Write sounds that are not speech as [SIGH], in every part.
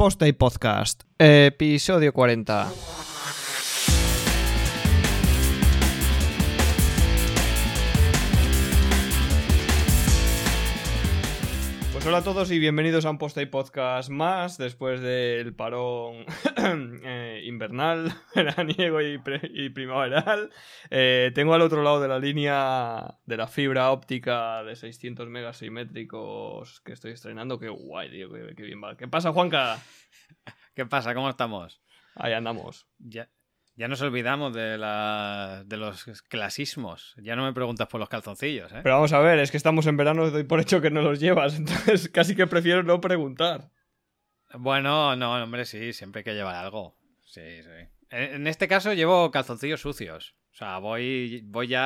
Post y Podcast, episodio 40. Pues hola a todos y bienvenidos a un Post y Podcast más después del parón [COUGHS] eh, invernal, [LAUGHS] veraniego y, y primaveral. Eh, tengo al otro lado de la línea de la fibra óptica de 600 megas simétricos que estoy estrenando. Qué guay, tío, qué, qué bien va. ¿Qué pasa, Juanca? [LAUGHS] ¿Qué pasa? ¿Cómo estamos? Ahí andamos. Ya, ya nos olvidamos de, la, de los clasismos. Ya no me preguntas por los calzoncillos, ¿eh? Pero vamos a ver, es que estamos en verano y doy por hecho que no los llevas, [LAUGHS] entonces casi que prefiero no preguntar. Bueno, no, hombre, sí, siempre hay que llevar algo. Sí, sí. En, en este caso llevo calzoncillos sucios. O sea, voy, voy ya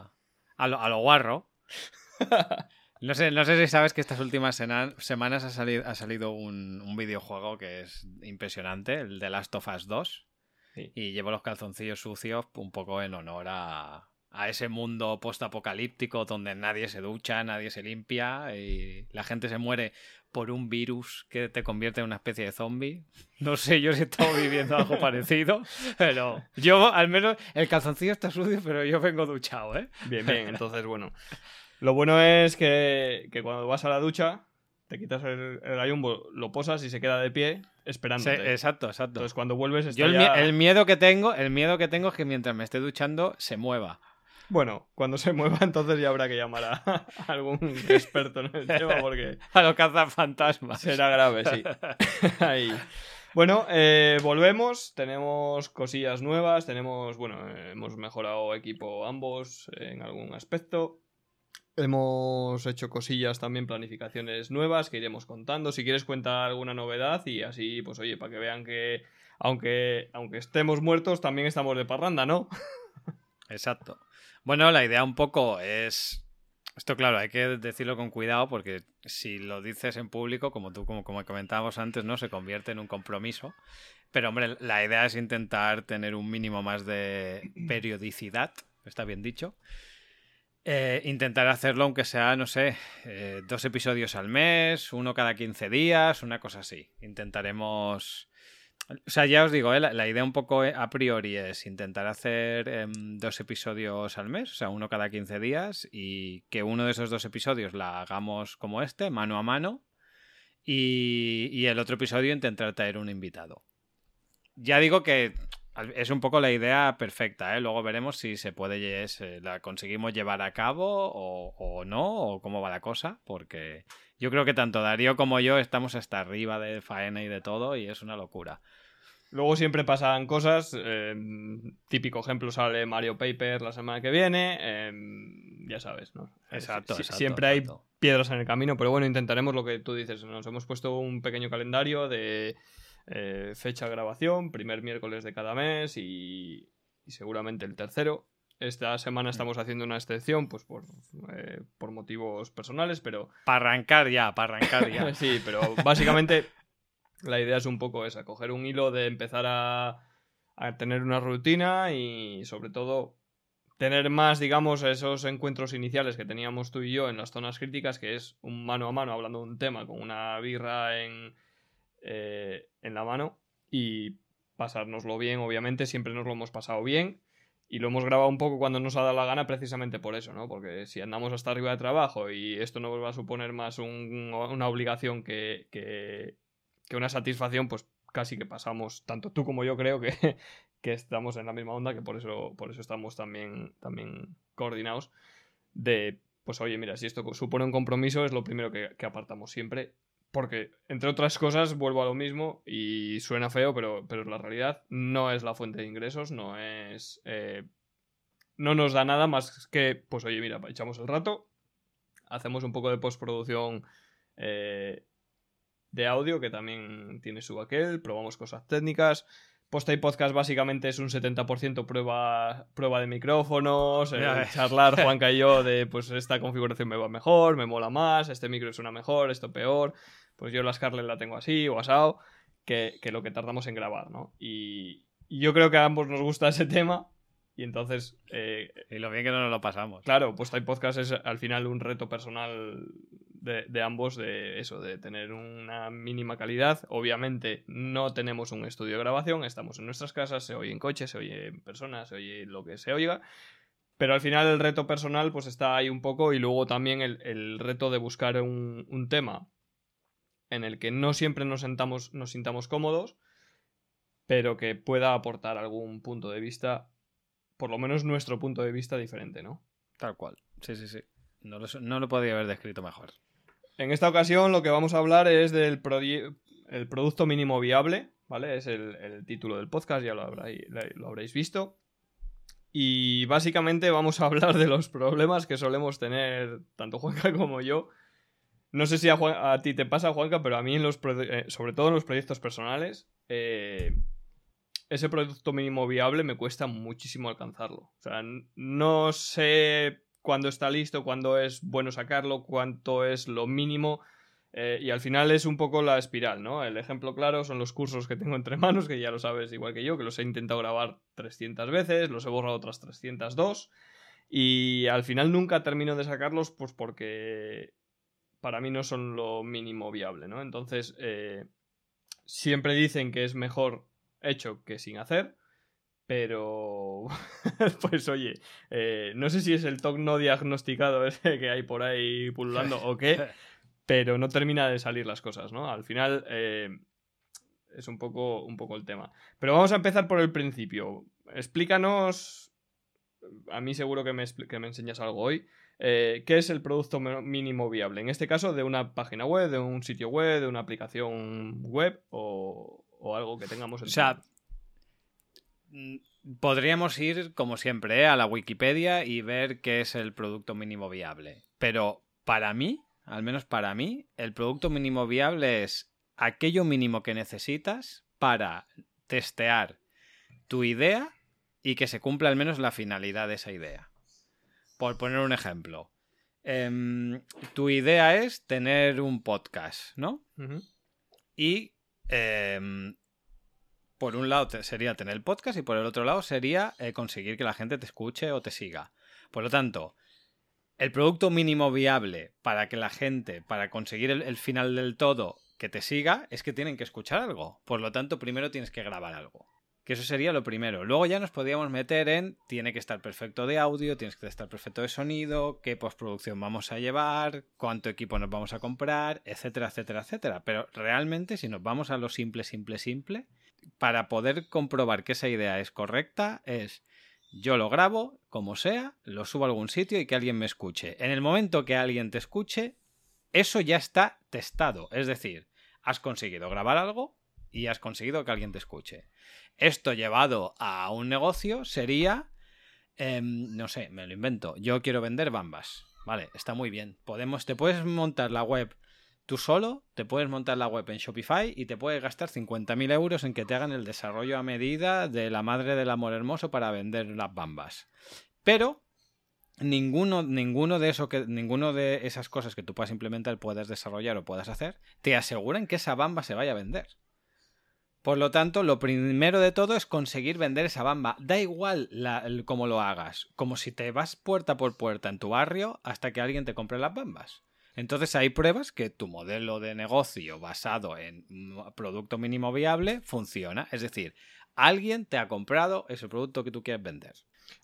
a, a lo, a lo guarro. [LAUGHS] No sé, no sé si sabes que estas últimas sena- semanas ha, sali- ha salido un, un videojuego que es impresionante, el de Last of Us 2. Sí. Y llevo los calzoncillos sucios un poco en honor a, a ese mundo post-apocalíptico donde nadie se ducha, nadie se limpia y la gente se muere por un virus que te convierte en una especie de zombie. [LAUGHS] No sé yo si estado viviendo algo [LAUGHS] parecido, pero yo al menos el calzoncillo está sucio, pero yo vengo duchado, ¿eh? Bien, bien, entonces bueno. [LAUGHS] Lo bueno es que, que cuando vas a la ducha, te quitas el, el gallumbo, lo posas y se queda de pie Sí, esperándote. exacto, exacto. Entonces cuando vuelves está Yo el, ya- mie- el miedo que tengo, el miedo que tengo es que mientras me esté duchando se mueva. Bueno, cuando se mueva [LAUGHS] entonces ya habrá que llamar a, a [LAUGHS] algún experto en el [LAUGHS] tema porque A lo fantasmas. será grave, sí. Ahí. Bueno, eh, volvemos, tenemos cosillas nuevas, tenemos, bueno, eh, hemos mejorado equipo ambos en algún aspecto. Hemos hecho cosillas también, planificaciones nuevas que iremos contando. Si quieres cuenta alguna novedad y así, pues oye, para que vean que aunque, aunque estemos muertos, también estamos de parranda, ¿no? [LAUGHS] Exacto. Bueno, la idea un poco es. Esto, claro, hay que decirlo con cuidado porque si lo dices en público, como tú, como, como comentábamos antes, ¿no? Se convierte en un compromiso. Pero, hombre, la idea es intentar tener un mínimo más de periodicidad, está bien dicho. Eh, intentar hacerlo, aunque sea, no sé, eh, dos episodios al mes, uno cada 15 días, una cosa así. Intentaremos. O sea, ya os digo, eh, la, la idea un poco eh, a priori es intentar hacer em, dos episodios al mes, o sea, uno cada 15 días, y que uno de esos dos episodios la hagamos como este, mano a mano, y, y el otro episodio intentar traer un invitado. Ya digo que es un poco la idea perfecta, ¿eh? luego veremos si se puede, se la conseguimos llevar a cabo o, o no, o cómo va la cosa, porque yo creo que tanto Darío como yo estamos hasta arriba de faena y de todo, y es una locura. Luego siempre pasan cosas. eh, típico ejemplo sale Mario Paper la semana que viene. eh, ya sabes, ¿no? Exacto, Si- exacto, Siempre hay piedras en el camino, pero bueno, intentaremos lo que tú dices. Nos hemos puesto un pequeño calendario de eh, fecha de grabación, primer miércoles de cada mes y, y seguramente el tercero. Esta semana estamos haciendo una excepción, pues por, eh, por motivos personales, pero Para arrancar ya, para arrancar ya. [LAUGHS] sí, pero básicamente la idea es un poco esa, coger un hilo de empezar a, a tener una rutina y sobre todo tener más, digamos, esos encuentros iniciales que teníamos tú y yo en las zonas críticas, que es un mano a mano hablando de un tema con una birra en, eh, en la mano y pasárnoslo bien, obviamente, siempre nos lo hemos pasado bien. Y lo hemos grabado un poco cuando nos ha dado la gana precisamente por eso, ¿no? Porque si andamos hasta arriba de trabajo y esto nos va a suponer más un- una obligación que, que, una satisfacción, pues casi que pasamos, tanto tú como yo creo que, [LAUGHS] que estamos en la misma onda, que por eso, por eso estamos también, también coordinados, de, pues oye, mira, si esto supone un compromiso es lo primero que apartamos siempre, porque, entre otras cosas, vuelvo a lo mismo y suena feo, pero, pero es la realidad. No es la fuente de ingresos, no es. eh, no nos da nada más que, pues oye, mira, echamos el rato, hacemos un poco de postproducción eh, de audio, que también tiene su aquel, probamos cosas técnicas. Posta y podcast básicamente es un 70% prueba, prueba de micrófonos, eh, charlar [LAUGHS] Juanca y yo de pues esta configuración me va mejor, me mola más, este micro suena mejor, esto peor, pues yo la Scarlett la tengo así o asado, que, que lo que tardamos en grabar, ¿no? Y, y yo creo que a ambos nos gusta ese tema y entonces, eh, Y lo bien que no nos lo pasamos. claro, Posta y podcast es al final un reto personal de, ambos de eso, de tener una mínima calidad. Obviamente no tenemos un estudio de grabación, estamos en nuestras casas, se oye en coche, se oye en personas, se oye lo que se oiga. Pero al final el reto personal pues está ahí un poco y luego también el, reto de buscar un, un, tema en el que no siempre nos, sentamos, nos sintamos cómodos, pero que pueda aportar algún punto de vista, por lo menos nuestro punto de vista diferente, ¿no? Tal cual, sí, sí, sí. No lo, no lo podría haber descrito mejor. En esta ocasión lo que vamos a hablar es del el producto mínimo viable, ¿vale? Es el, título del podcast, ya lo, habréis visto. Y básicamente vamos a [LAUGHS] hablar de los problemas que solemos tener tanto Juanca [LAUGHS] como yo. No sé si a, ti te pasa, Juanca, pero a mí, en los eh, sobre todo en los proyectos personales, eh, ese producto mínimo viable me cuesta muchísimo alcanzarlo. O sea, no sé cuándo está listo, cuándo es bueno sacarlo, cuánto es lo mínimo. Eh, y al final es un poco la espiral, ¿no? El ejemplo claro son los cursos que tengo entre [LAUGHS] manos, que ya lo sabes igual que yo, que los he intentado grabar 300 veces, los he borrado otras 302, y al final nunca termino de sacarlos, pues porque para mí no son lo mínimo viable, ¿no? Entonces, eh, siempre dicen que es mejor hecho que sin hacer, pero, [LAUGHS] pues oye, eh, no sé si es el TOC no diagnosticado ese que hay por ahí pululando o qué, [LAUGHS] pero no termina de salir las cosas, ¿no? Al final eh, es un poco, un poco el tema. Pero vamos a empezar por el principio. Explícanos, a mí seguro que me, que me enseñas algo hoy, eh, ¿qué es el producto mínimo viable? En este caso, de una página web, de un sitio web, de una aplicación web o, o algo que tengamos en O sea, podríamos ir, como siempre, ¿eh? a la Wikipedia y ver qué es el producto mínimo viable. Pero para mí, al menos para mí, el producto mínimo viable es aquello mínimo que necesitas para testear tu idea y que se cumpla al menos la finalidad de esa idea. Por poner un ejemplo. Em, tu idea es tener un podcast, ¿no? Y em, por un lado sería tener el podcast y por el otro lado sería eh, conseguir que la gente te escuche o te siga. Por lo tanto, el producto mínimo viable para que la gente, para conseguir el, final del todo, que te siga, es que tienen que escuchar algo. Por lo tanto, primero tienes que grabar algo. Que eso sería lo primero. Luego ya nos podríamos meter en tiene que estar perfecto de audio, tienes que estar perfecto de sonido, qué postproducción vamos a llevar, cuánto equipo nos vamos a comprar, etcétera, etcétera, etcétera. Pero realmente, si nos vamos a lo simple, simple, simple, para poder comprobar que esa idea es correcta es yo lo grabo, como sea, lo subo a algún sitio y que alguien me escuche. En el momento que alguien te escuche, eso ya está testado. Es decir, has conseguido grabar algo y has conseguido que alguien te escuche. Esto llevado a un negocio sería, em, no sé, me lo invento. Yo quiero vender bambas. Vale, está muy bien. Podemos, te puedes montar la web Tú solo te puedes montar la web en Shopify y te puedes gastar 50.000 euros en que te hagan el desarrollo a medida de la madre del amor hermoso para vender las bambas. Pero ninguno, ninguno, de eso ninguno de esas cosas que tú puedas implementar, puedas desarrollar o puedas hacer, te aseguran que esa bamba se vaya a vender. Por lo tanto, lo primero de todo es conseguir vender esa bamba. Da igual cómo lo hagas, como si te vas puerta por puerta en tu barrio hasta que alguien te compre las bambas. Entonces hay pruebas que tu modelo de negocio basado en producto mínimo viable funciona. Es decir, alguien te ha comprado ese producto que tú quieres vender.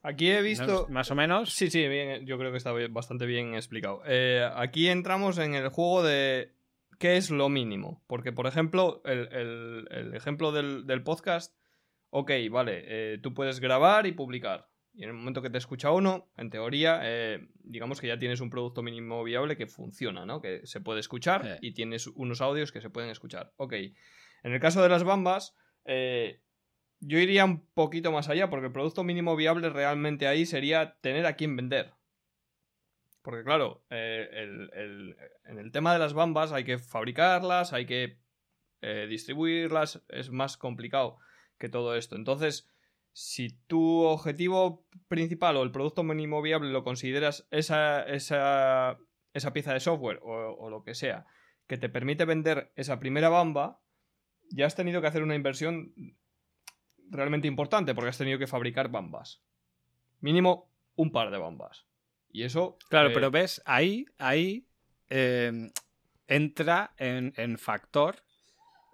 Aquí he visto. Más o menos. Sí, sí, bien, yo creo que está bastante bien explicado. Eh, aquí entramos en el juego de qué es lo mínimo. Porque, por ejemplo, el, ejemplo del, podcast. Ok, vale, eh, tú puedes grabar y publicar. Y en el momento que te escucha uno, en teoría, eh, digamos que ya tienes un producto mínimo viable que funciona, ¿no? Que se puede escuchar y tienes unos audios que se pueden escuchar. Ok. En el caso de las bambas, eh, yo iría un poquito más allá, porque el producto mínimo viable realmente ahí sería tener a quién vender. Porque claro, eh, en el tema de las bambas hay que fabricarlas, hay que distribuirlas, es más complicado que todo esto. Entonces, si tu objetivo principal o el producto mínimo viable lo consideras esa, esa, esa pieza de software o, lo que sea que te permite vender esa primera bamba, ya has tenido que hacer una inversión realmente importante porque has tenido que fabricar bambas. Mínimo un par de bambas. Y eso... Claro, eh, pero ves, ahí, ahí eh, entra en, factor,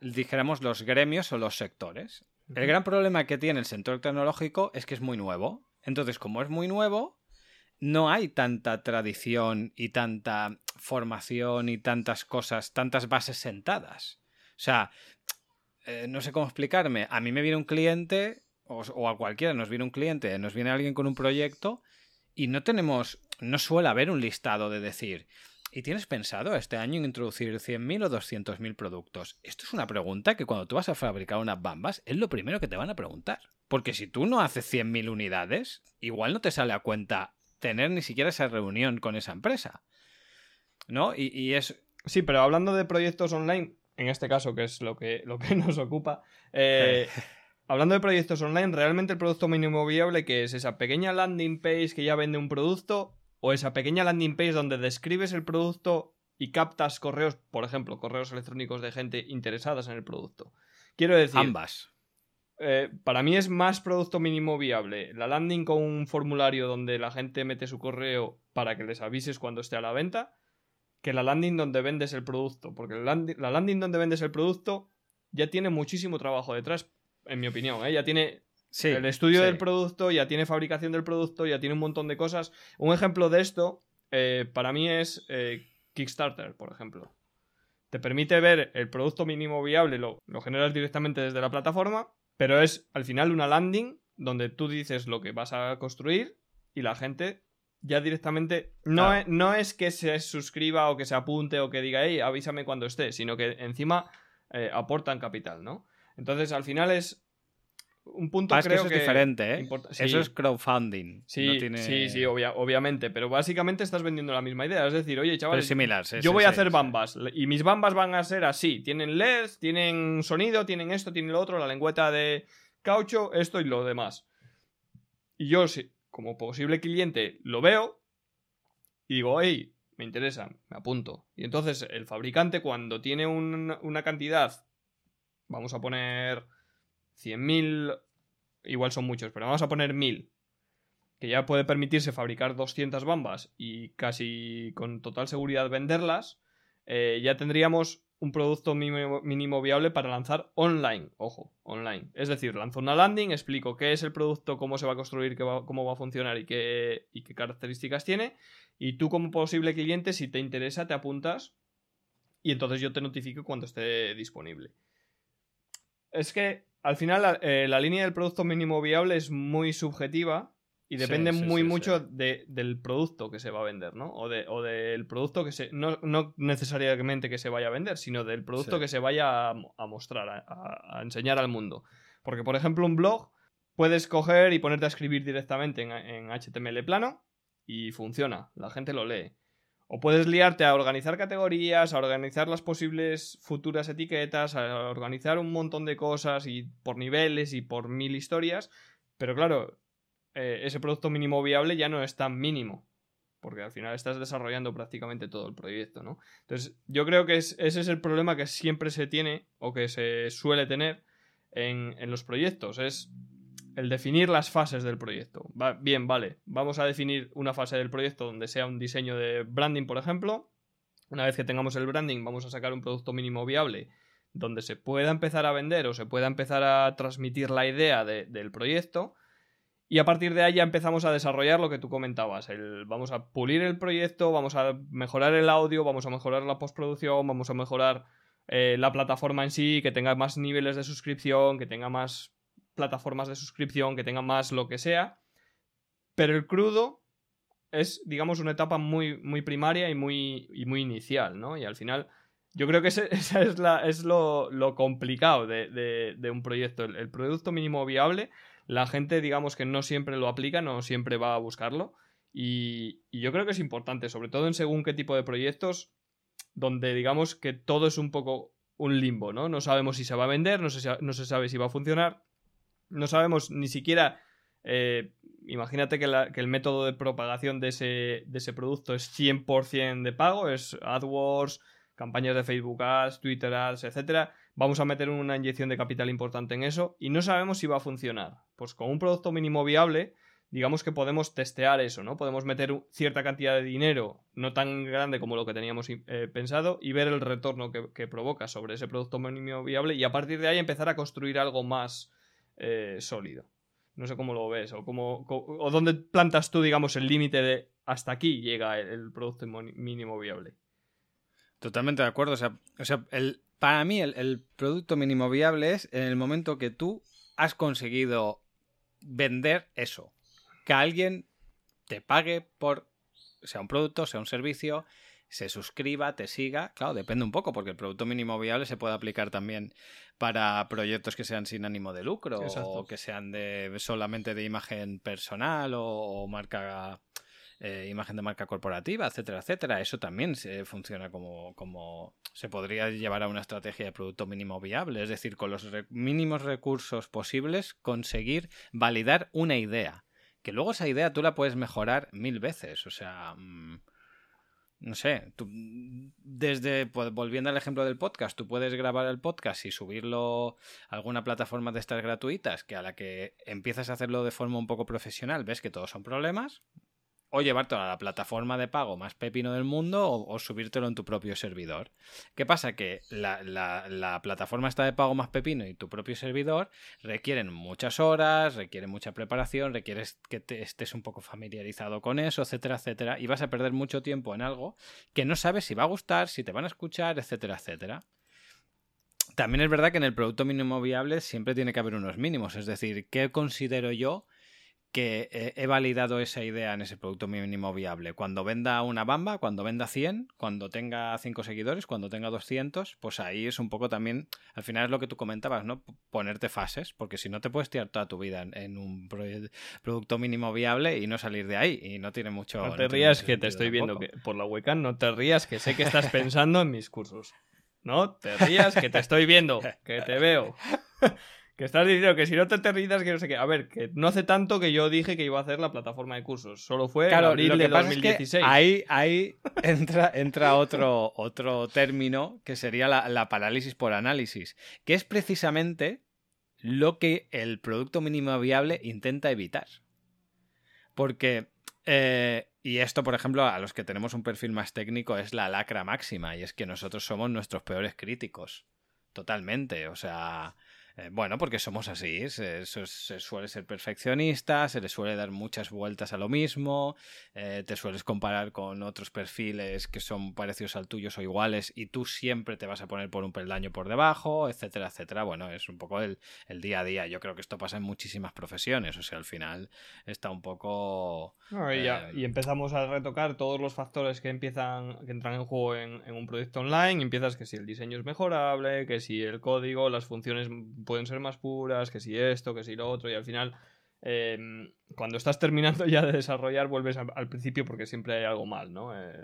dijéramos, los gremios o los sectores. El gran problema que tiene el sector tecnológico es que es muy nuevo. Entonces, como es muy nuevo, no hay tanta tradición y tanta formación y tantas cosas, tantas bases sentadas. O sea, eh, no sé cómo explicarme. A mí me viene un cliente, o, a cualquiera nos viene un cliente, nos viene alguien con un proyecto y no tenemos, no suele haber un listado de decir, ¿y tienes pensado este año introducir 100.000 o 200.000 productos? Esto es una pregunta que cuando tú vas a fabricar unas bambas es lo primero que te van a preguntar. Porque si tú no haces 100.000 unidades, igual no te sale a cuenta tener ni siquiera esa reunión con esa empresa. ¿No? Y, es... Sí, pero hablando de proyectos online, en este caso, que es lo que, lo que [LAUGHS] nos ocupa, eh, [LAUGHS] hablando de proyectos online, ¿realmente el producto mínimo viable que es esa pequeña landing page que ya vende un producto o esa pequeña landing page donde describes el producto y captas correos, por ejemplo, correos electrónicos de gente interesadas en el producto? Quiero decir... Ambas. Eh, para mí es más producto mínimo viable la landing con un formulario donde la gente mete su correo para que les avises cuando esté a la venta que la landing donde vendes el producto. Porque la landing, donde vendes el producto ya tiene muchísimo trabajo detrás, en mi opinión. ¿eh? Ya tiene el estudio del producto, ya tiene fabricación del producto, ya tiene un montón de cosas. Un ejemplo de esto eh, para mí es Kickstarter, por ejemplo. Te permite ver el producto mínimo viable, lo generas directamente desde la plataforma pero es al final una landing donde tú dices lo que vas a construir y la gente ya directamente no, es, no es que se suscriba o que se apunte o que diga, hey, avísame cuando esté, sino que encima eh, aportan capital, ¿no? Entonces al final es un punto creo que eso es diferente, ¿eh? Eso es crowdfunding. Sí, sí, sí, obviamente. Pero básicamente estás vendiendo la misma idea. Es decir, oye, chavales, similar, yo voy a hacer bambas. Y mis bambas van a ser así. Tienen LED, tienen sonido, tienen esto, tienen lo otro, la lengüeta de caucho, esto y lo demás. Y yo, como posible cliente, lo veo y digo, hey, me interesa, me apunto. Y entonces el fabricante, cuando tiene una cantidad, vamos a poner 100.000, igual son muchos, pero vamos a poner 1.000, que ya puede permitirse fabricar 200 bambas y casi con total seguridad venderlas, eh, ya tendríamos un producto mínimo, viable para lanzar online. Ojo, online. Es decir, lanzo una landing, explico qué es el producto, cómo se va a construir, cómo va a funcionar y qué, y qué características tiene. Y tú como posible cliente, si te interesa, te apuntas y entonces yo te notifico cuando esté disponible. Es que al final eh, la, línea del producto mínimo viable es muy subjetiva y depende muy mucho del producto que se va a vender, ¿no? O, del producto que se... No, necesariamente que se vaya a vender, sino del producto que se vaya a, mostrar, a, enseñar al mundo. Porque, por ejemplo, un blog puedes coger y ponerte a escribir directamente en HTML plano y funciona, la gente lo lee. O puedes liarte a organizar categorías, a organizar las posibles futuras etiquetas, a organizar un montón de cosas y por niveles y por mil historias. Pero claro, eh, ese producto mínimo viable ya no es tan mínimo. Porque al final estás desarrollando prácticamente todo el proyecto, ¿no? Entonces, yo creo que ese es el problema que siempre se tiene o que se suele tener en, en los proyectos. Es el definir las fases del proyecto. bien, vale, vamos a definir una fase del proyecto donde sea un diseño de branding, por ejemplo. Una vez que tengamos el branding, vamos a sacar un producto mínimo viable donde se pueda empezar a vender o se pueda empezar a transmitir la idea del proyecto. Y a partir de ahí ya empezamos a desarrollar lo que tú comentabas. Vamos a pulir el proyecto, vamos a mejorar el audio, vamos a mejorar la postproducción, vamos a mejorar eh, la plataforma en sí, que tenga más niveles de suscripción, que tenga más plataformas de suscripción, que tengan más lo que sea. Pero el crudo es, digamos, una etapa muy, muy primaria y muy, muy inicial, ¿no? Y al final, yo creo que [LAUGHS] esa es, la, es lo, complicado de, un proyecto. El, producto mínimo viable, la gente, digamos, que no siempre lo aplica, no siempre va a buscarlo. Y, yo creo que es importante, sobre todo en según qué tipo de proyectos, donde digamos que todo es un poco un limbo, ¿no? No sabemos si se va a vender, no no se sabe si va a funcionar no sabemos ni siquiera... Eh, imagínate que, el método de propagación de ese, de ese producto es 100% de pago, es AdWords, campañas de Facebook Ads, Twitter Ads, etc. Vamos a meter una inyección de capital importante en eso y no sabemos si va a funcionar. Pues con un producto mínimo viable, digamos que podemos testear eso, ¿no? Podemos meter cierta cantidad de dinero, no tan grande como lo que teníamos eh, pensado, y ver el retorno que, provoca sobre ese producto mínimo viable y a partir de ahí empezar a construir algo más eh, sólido. No sé cómo lo ves o, cómo, o dónde plantas tú, digamos, el límite de hasta aquí llega el, producto mínimo viable. Totalmente de acuerdo. O sea, o sea el, para mí el, el producto mínimo viable es en el momento que tú has conseguido vender eso que alguien te pague por, sea un producto, sea un servicio, se suscriba, te siga. Claro, depende un poco, porque el producto mínimo viable se puede aplicar también para proyectos que sean sin ánimo de lucro o que sean de solamente de imagen personal o, marca. Eh, imagen de marca corporativa, etcétera, etcétera. Eso también se funciona como, como se podría llevar a una estrategia de producto mínimo viable, es decir, con los mínimos recursos posibles conseguir validar una idea que luego esa idea tú la puedes mejorar mil veces. O sea, mm, no sé, tú, desde, volviendo al ejemplo del podcast, tú puedes grabar el podcast y subirlo a alguna plataforma de estas gratuitas, que a la que empiezas a hacerlo de forma un poco profesional, ves que todos son problemas, o llevártelo a la plataforma de pago más pepino del mundo o, subírtelo en tu propio servidor. ¿Qué pasa? Que la, plataforma está de pago más pepino y tu propio servidor requieren muchas horas, requieren mucha preparación, requieres que estés un poco familiarizado con eso, etcétera, etcétera, y vas a perder mucho tiempo en algo que no sabes si va a gustar, si te van a escuchar, etcétera, etcétera. También es verdad que en el producto mínimo viable siempre tiene que haber unos mínimos, es decir, ¿qué considero yo? Que he validado esa idea en ese producto mínimo viable. Cuando venda una bamba, cuando venda 100, cuando tenga 5 seguidores, cuando tenga 200, pues ahí es un poco también, al final es lo que tú comentabas, ¿no? Ponerte fases, porque si no te puedes tirar toda tu vida en, un producto mínimo viable y no salir de ahí, y no tiene mucho... No te rías que te estoy viendo por la webcam, no te rías que sé que estás pensando en mis cursos. No te rías que te estoy viendo, que te veo. Que estás diciendo que si no te aterrizas, que no sé qué. A ver, que no hace tanto que yo dije que iba a hacer la plataforma de cursos. Solo fue en abril de 2016. ahí ahí entra, entra otro, otro término que sería la, parálisis por análisis, que es precisamente lo que el producto mínimo viable intenta evitar. Porque, eh, y esto, por ejemplo, a los que tenemos un perfil más técnico es la lacra máxima, y es que nosotros somos nuestros peores críticos. Totalmente. O sea, eh, bueno, porque somos así, se, suele ser perfeccionista, se le suele dar muchas vueltas a lo mismo, eh, te sueles comparar con otros perfiles que son parecidos al tuyo o iguales y tú siempre te vas a poner por un peldaño por debajo, etcétera, etcétera. Bueno, es un poco el, día a día. Yo creo que esto pasa en muchísimas profesiones, o sea, al final está un poco... Eh, y, empezamos a retocar todos los factores que empiezan, que entran en juego en, en un proyecto online, y empiezas que si el diseño es mejorable, que si el código, las funciones pueden ser más puras, que si esto, que si lo otro, y al final, em, cuando estás terminando [LAUGHS] ya de desarrollar, vuelves al principio porque siempre hay algo mal, ¿no? Eh,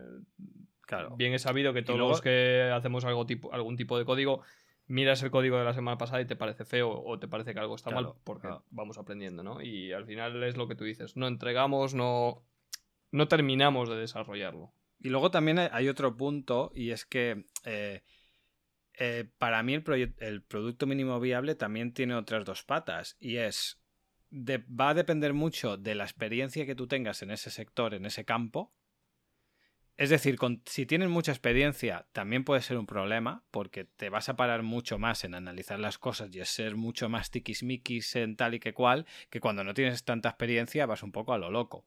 claro. Bien he sabido que todos los que hacemos algo tipo, algún tipo de código, miras el código de la semana pasada y te parece feo o te parece que algo está mal porque vamos aprendiendo, ¿no? Y al final es lo que tú dices, no entregamos, no, no terminamos de desarrollarlo. Y luego también hay otro punto y es que eh, eh, para mí el, producto mínimo viable también tiene otras dos patas y es va a depender mucho de la experiencia que tú tengas en ese sector, en ese campo. Es decir, si tienes mucha experiencia también puede ser un problema porque te vas a parar mucho más en analizar las cosas y ser mucho más tiquismiquis en tal y que cual que cuando no tienes tanta experiencia vas un poco a lo loco.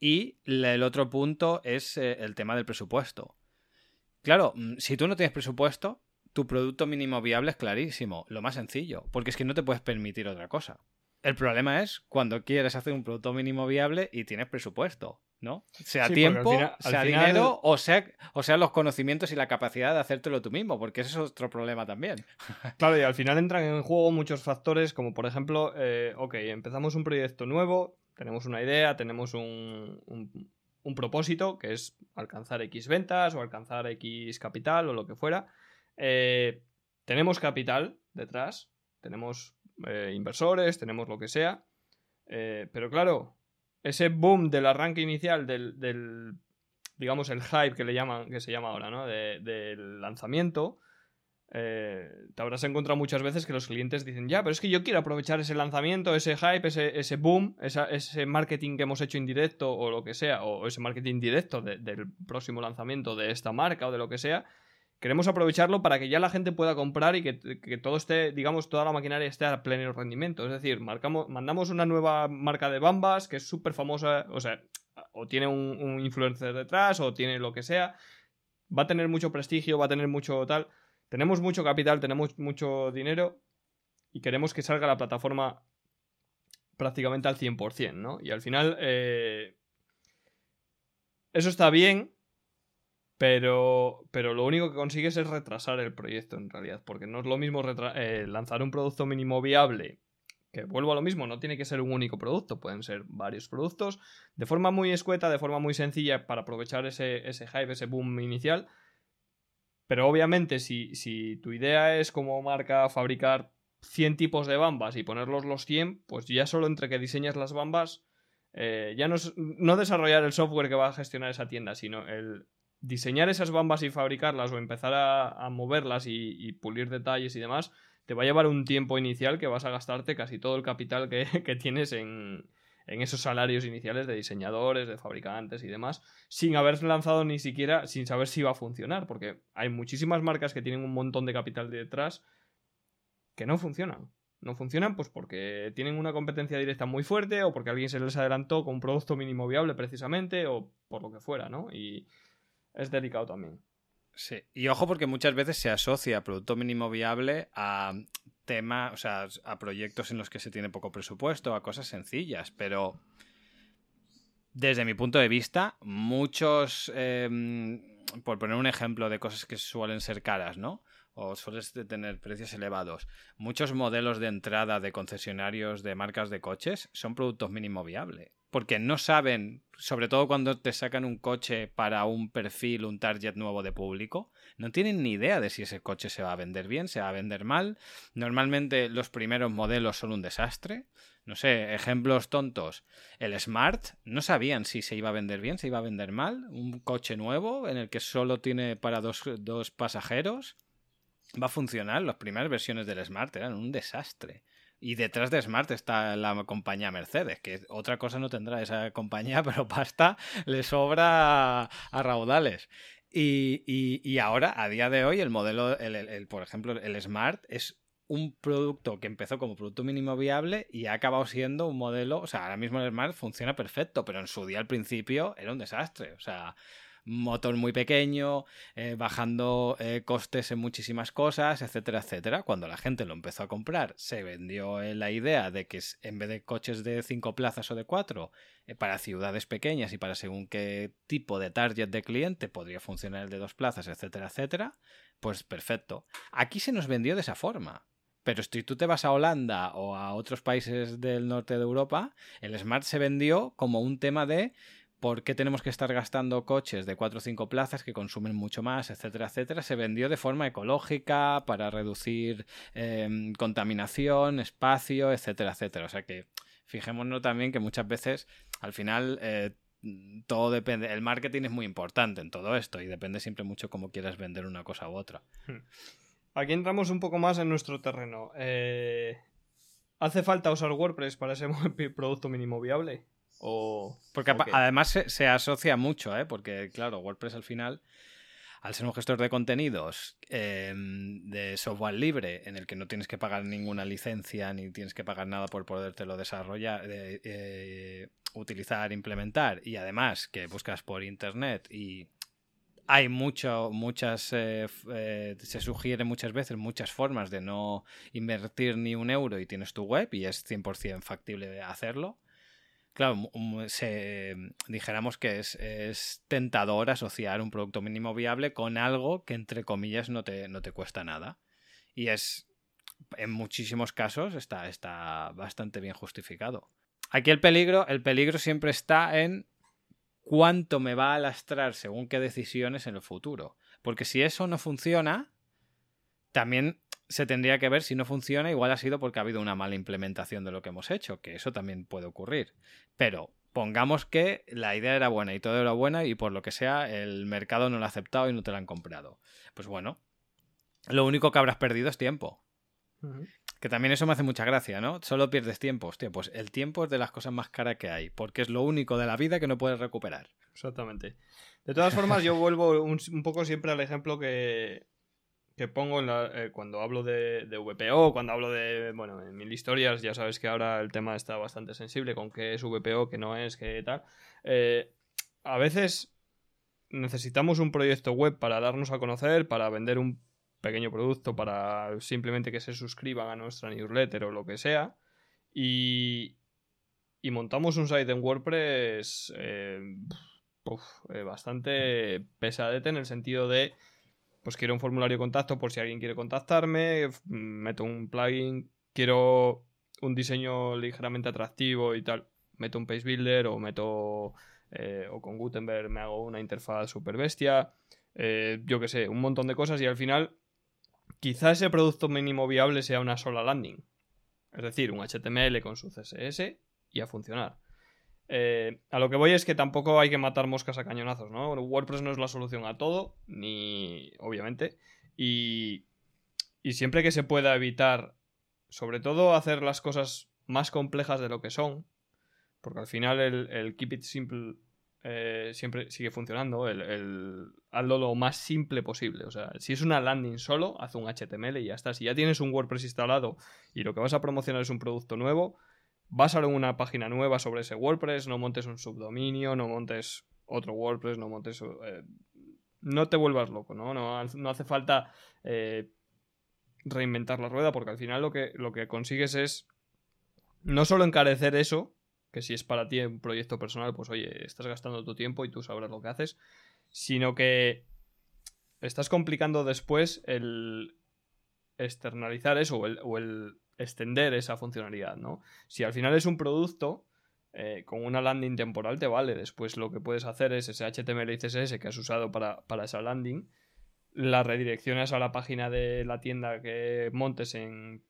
Y el otro punto es eh, el tema del presupuesto. Claro, mm, si tú no tienes presupuesto, tu producto mínimo viable es clarísimo, lo más sencillo, porque es que no te puedes permitir otra cosa. El problema es cuando quieres hacer un producto mínimo viable y tienes presupuesto, ¿no? Sea tiempo, sea dinero o, sea, o sea los conocimientos y la capacidad de hacértelo tú mismo, porque ese es otro problema también. [LAUGHS] Claro, y al final entran en juego muchos factores, como por ejemplo, eh, ok, empezamos un proyecto nuevo, tenemos una idea, tenemos un, un propósito, que es alcanzar X ventas o alcanzar X capital o lo que fuera. Eh, tenemos capital detrás, tenemos eh, inversores, tenemos lo que sea. Eh, pero claro, ese boom del arranque inicial, del, digamos, el hype que le llaman, que se llama ahora, ¿no? del lanzamiento, te habrás encontrado muchas veces que los clientes dicen, ya, pero es que yo quiero aprovechar ese lanzamiento, ese hype, ese, ese boom, ese marketing que hemos hecho indirecto o lo que sea, o ese marketing directo del próximo lanzamiento de esta marca o de lo que sea. Queremos aprovecharlo para que ya la gente pueda comprar y que, todo esté, digamos, toda la maquinaria esté a pleno rendimiento. Es decir, marcamos, mandamos una nueva marca de bambas que es súper famosa, o sea, o tiene un, un influencer detrás o tiene lo que sea. Va a tener mucho prestigio, va a tener mucho tal tenemos mucho capital, tenemos mucho dinero y queremos que salga la plataforma prácticamente al 100%, ¿no? Y al final, eh, eso está bien, pero, pero lo único que consigues es retrasar el proyecto en realidad, porque no es lo mismo eh, lanzar un producto mínimo viable, que vuelvo a lo mismo, no tiene que ser un único producto, pueden ser varios productos, de forma muy escueta, de forma muy sencilla, para aprovechar ese, ese hype, ese boom inicial, pero obviamente, si, si tu idea es como marca fabricar 100 tipos de bambas y ponerlos los 100, pues ya solo entre que diseñas las bambas, eh, ya no, no desarrollar el software que va a gestionar esa tienda, sino el diseñar esas bambas y fabricarlas o empezar a, moverlas y, pulir detalles y demás, te va a llevar un tiempo inicial que vas a gastarte casi todo el capital que [LAUGHS] tienes en, esos salarios iniciales de diseñadores, de fabricantes y demás, sin haber lanzado ni siquiera, sin saber si va a funcionar, porque hay muchísimas marcas que tienen un montón de capital detrás que no funcionan. No funcionan pues porque tienen una competencia directa muy fuerte o porque alguien se les adelantó con un producto mínimo viable precisamente o por lo que fuera, ¿no? Y es delicado también. Sí, y ojo porque muchas veces se asocia producto mínimo viable a tema, o sea, a proyectos en los que se tiene poco presupuesto, a cosas sencillas, pero desde mi punto de vista, muchos, em, por poner un ejemplo de cosas que suelen ser caras, ¿no? O suelen tener precios elevados. Muchos modelos de entrada de concesionarios de marcas de coches son productos mínimo viable porque no saben, sobre todo cuando te sacan un coche para un perfil, un target nuevo de público, no tienen ni idea de si ese coche se va a vender bien, se va a vender mal. Normalmente los primeros modelos son un desastre. No sé, ejemplos tontos. El Smart no sabían si se iba a vender bien, se iba a vender mal. Un coche nuevo en el que solo tiene para dos, dos pasajeros. Va a funcionar. Las primeras versiones del Smart eran un desastre. Y detrás de Smart está la compañía Mercedes, que otra cosa no tendrá esa compañía, [LAUGHS] pero pasta le sobra a raudales. Y, y, ahora, a día de hoy, el modelo, el, por ejemplo, el Smart es un producto que empezó como producto mínimo viable y ha acabado siendo un modelo, o sea, ahora mismo el Smart funciona perfecto, pero en su día al principio era un desastre. O sea, motor muy pequeño, eh, bajando eh, costes en muchísimas cosas, etcétera, etcétera. Cuando la gente lo empezó a comprar, se vendió la idea de que en vez de coches de cinco plazas o de cuatro, eh, para ciudades pequeñas y para según qué tipo de target de cliente podría funcionar el de dos plazas, etcétera, etcétera. Pues perfecto. Aquí se nos vendió de esa forma. Pero si tú te vas a Holanda o a otros países del norte de Europa, el Smart se vendió como un tema de ¿Por qué tenemos que estar gastando coches de 4 o 5 plazas que consumen mucho más, etcétera, etcétera? Se vendió de forma ecológica para reducir em, contaminación, espacio, etcétera, etcétera. O sea que fijémonos también que muchas veces al final eh, todo depende. El marketing es muy importante en todo esto y depende siempre mucho cómo quieras vender una cosa u otra. Hmm. Aquí entramos un poco más en nuestro terreno. Eh, ¿Hace falta usar WordPress para ese [LAUGHS] producto mínimo viable? Porque además se, asocia mucho, ¿eh? Porque, claro, WordPress al final, al ser un gestor de contenidos em, de software libre, en el que no tienes que pagar ninguna licencia ni tienes que pagar nada por podértelo desarrollar, eh, utilizar, implementar, y además que buscas por internet y hay mucho, muchas, eh, eh, se sugiere muchas veces muchas formas de no invertir ni un euro y tienes tu web y es 100% factible hacerlo claro, dijéramos que es, tentador asociar un producto mínimo viable con algo que entre comillas no te, no te cuesta nada. Y es, en muchísimos casos, está, está bastante bien justificado. Aquí el peligro, el peligro siempre está en cuánto me va a lastrar según qué decisiones en el futuro. Porque si eso no funciona, también se tendría que ver si no funciona, igual ha sido porque ha habido una mala implementación de lo que hemos hecho, que eso también puede ocurrir. Pero pongamos que la idea era buena y todo era buena y por lo que sea el mercado no lo ha aceptado y no te lo han comprado. Pues bueno, lo único que habrás perdido es tiempo. Que también eso me hace mucha gracia, ¿no? Solo pierdes tiempo. Hostia, pues el tiempo es de las cosas más caras que hay, porque es lo único de la vida que no puedes recuperar. Exactamente. De todas formas, yo vuelvo un, poco siempre al ejemplo que, que pongo eh, cuando hablo de, VPO, cuando hablo de, bueno, en mil historias, ya sabes que ahora el tema está bastante sensible con qué es VPO, qué no es, qué tal. Eh, a veces necesitamos un proyecto web para darnos a conocer, para vender un pequeño producto para simplemente que se suscriban a nuestra newsletter o lo que sea. Y, y montamos un site en WordPress eh, bastante pesadete en el sentido de, pues quiero un formulario de contacto por si alguien quiere contactarme, meto un plugin, quiero un diseño ligeramente atractivo y tal, meto un page builder o meto, eh, o con Gutenberg me hago una interfaz super bestia. yo que sé, un montón de cosas y al final Quizá ese producto mínimo viable sea una sola landing. Es decir, un HTML con su CSS y a funcionar. Eh, a lo que voy es que tampoco hay que matar moscas a cañonazos, ¿no? WordPress no es la solución a todo, ni obviamente. Y, y siempre que se pueda evitar, sobre todo hacer las cosas más complejas de lo que son, porque al final el, el keep it simple eh, siempre sigue funcionando. El, hazlo lo más simple posible. O sea, si es una landing solo, haz un HTML y ya está. Si ya tienes un WordPress instalado y lo que vas a promocionar es un producto nuevo, vas a una página nueva sobre ese WordPress, no montes un subdominio, no montes otro WordPress, no montes... Eh, no te vuelvas loco, ¿no? No, hace falta eh, reinventar la rueda porque al final lo que, lo que consigues es no solo encarecer eso, que si es para ti un proyecto personal, pues oye, estás gastando tu tiempo y tú sabrás lo que haces, sino que estás complicando después el externalizar eso o el, extender esa funcionalidad, ¿no? Si al final es un producto, eh, con una landing temporal te vale. Después lo que puedes hacer es ese HTML y CSS que has usado para, para esa landing, la redireccionas a la página de la tienda que montes en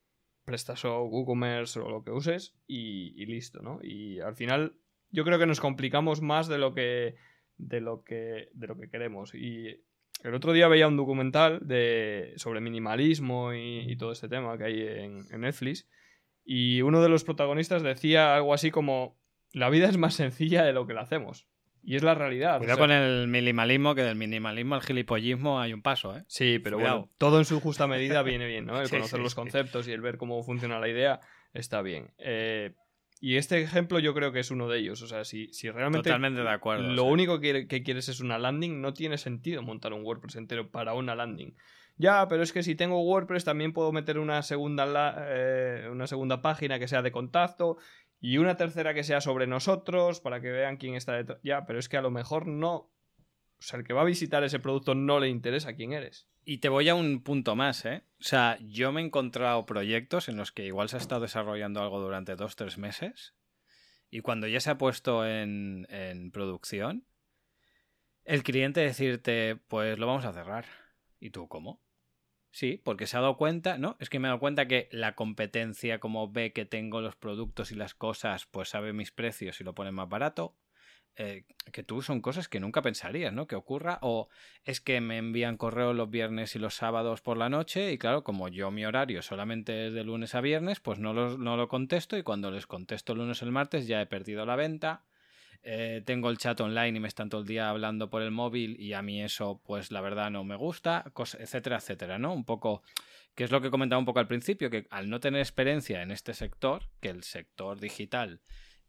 PrestaShop, WooCommerce o lo que uses y, listo, ¿no? Y al final yo creo que nos complicamos más de lo que de lo que de lo que queremos y el otro día veía un documental de sobre minimalismo y, todo este tema que hay en, en Netflix y uno de los protagonistas decía algo así como la vida es más sencilla de lo que la hacemos y es la realidad. Cuidado con el minimalismo, que del minimalismo al gilipollismo hay un paso, ¿eh? Sí, pero bueno, todo en su justa medida viene bien, ¿no? El [LAUGHS] conocer los conceptos y el ver cómo funciona la idea está bien. Eh, y este ejemplo yo creo que es uno de ellos. O sea, si, si realmente. Totalmente de acuerdo. Lo único que, quieres es una landing, no tiene sentido montar un WordPress entero para una landing. Ya, pero es que si tengo WordPress también puedo meter una segunda, eh, una segunda página que sea de contacto y una tercera que sea sobre nosotros para que vean quién está detrás. Ya, pero es que a lo mejor no. O sea, el que va a visitar ese producto no le interesa quién eres. Y te voy a un punto más, ¿eh? O sea, yo me he encontrado proyectos en los que igual se ha estado desarrollando algo durante dos, tres meses. Y cuando ya se ha puesto en, en producción, el cliente decirte, pues lo vamos a cerrar. ¿Y tú cómo? Sí, porque se ha dado cuenta, ¿no? Es que me he dado cuenta que la competencia, como ve que tengo los productos y las cosas, pues sabe mis precios y lo pone más barato. Eh, que tú son cosas que nunca pensarías, ¿no? Que ocurra. O es que me envían correos los viernes y los sábados por la noche y claro, como yo mi horario solamente es de lunes a viernes, pues no, no lo contesto y cuando les contesto el lunes o el martes ya he perdido la venta eh, tengo el chat online y me están todo el día hablando por el móvil y a mí eso pues la verdad no me gusta, etcétera, etcétera, ¿no? Un poco, que es lo que comentaba un poco al principio, que al no tener experiencia en este sector, que el sector digital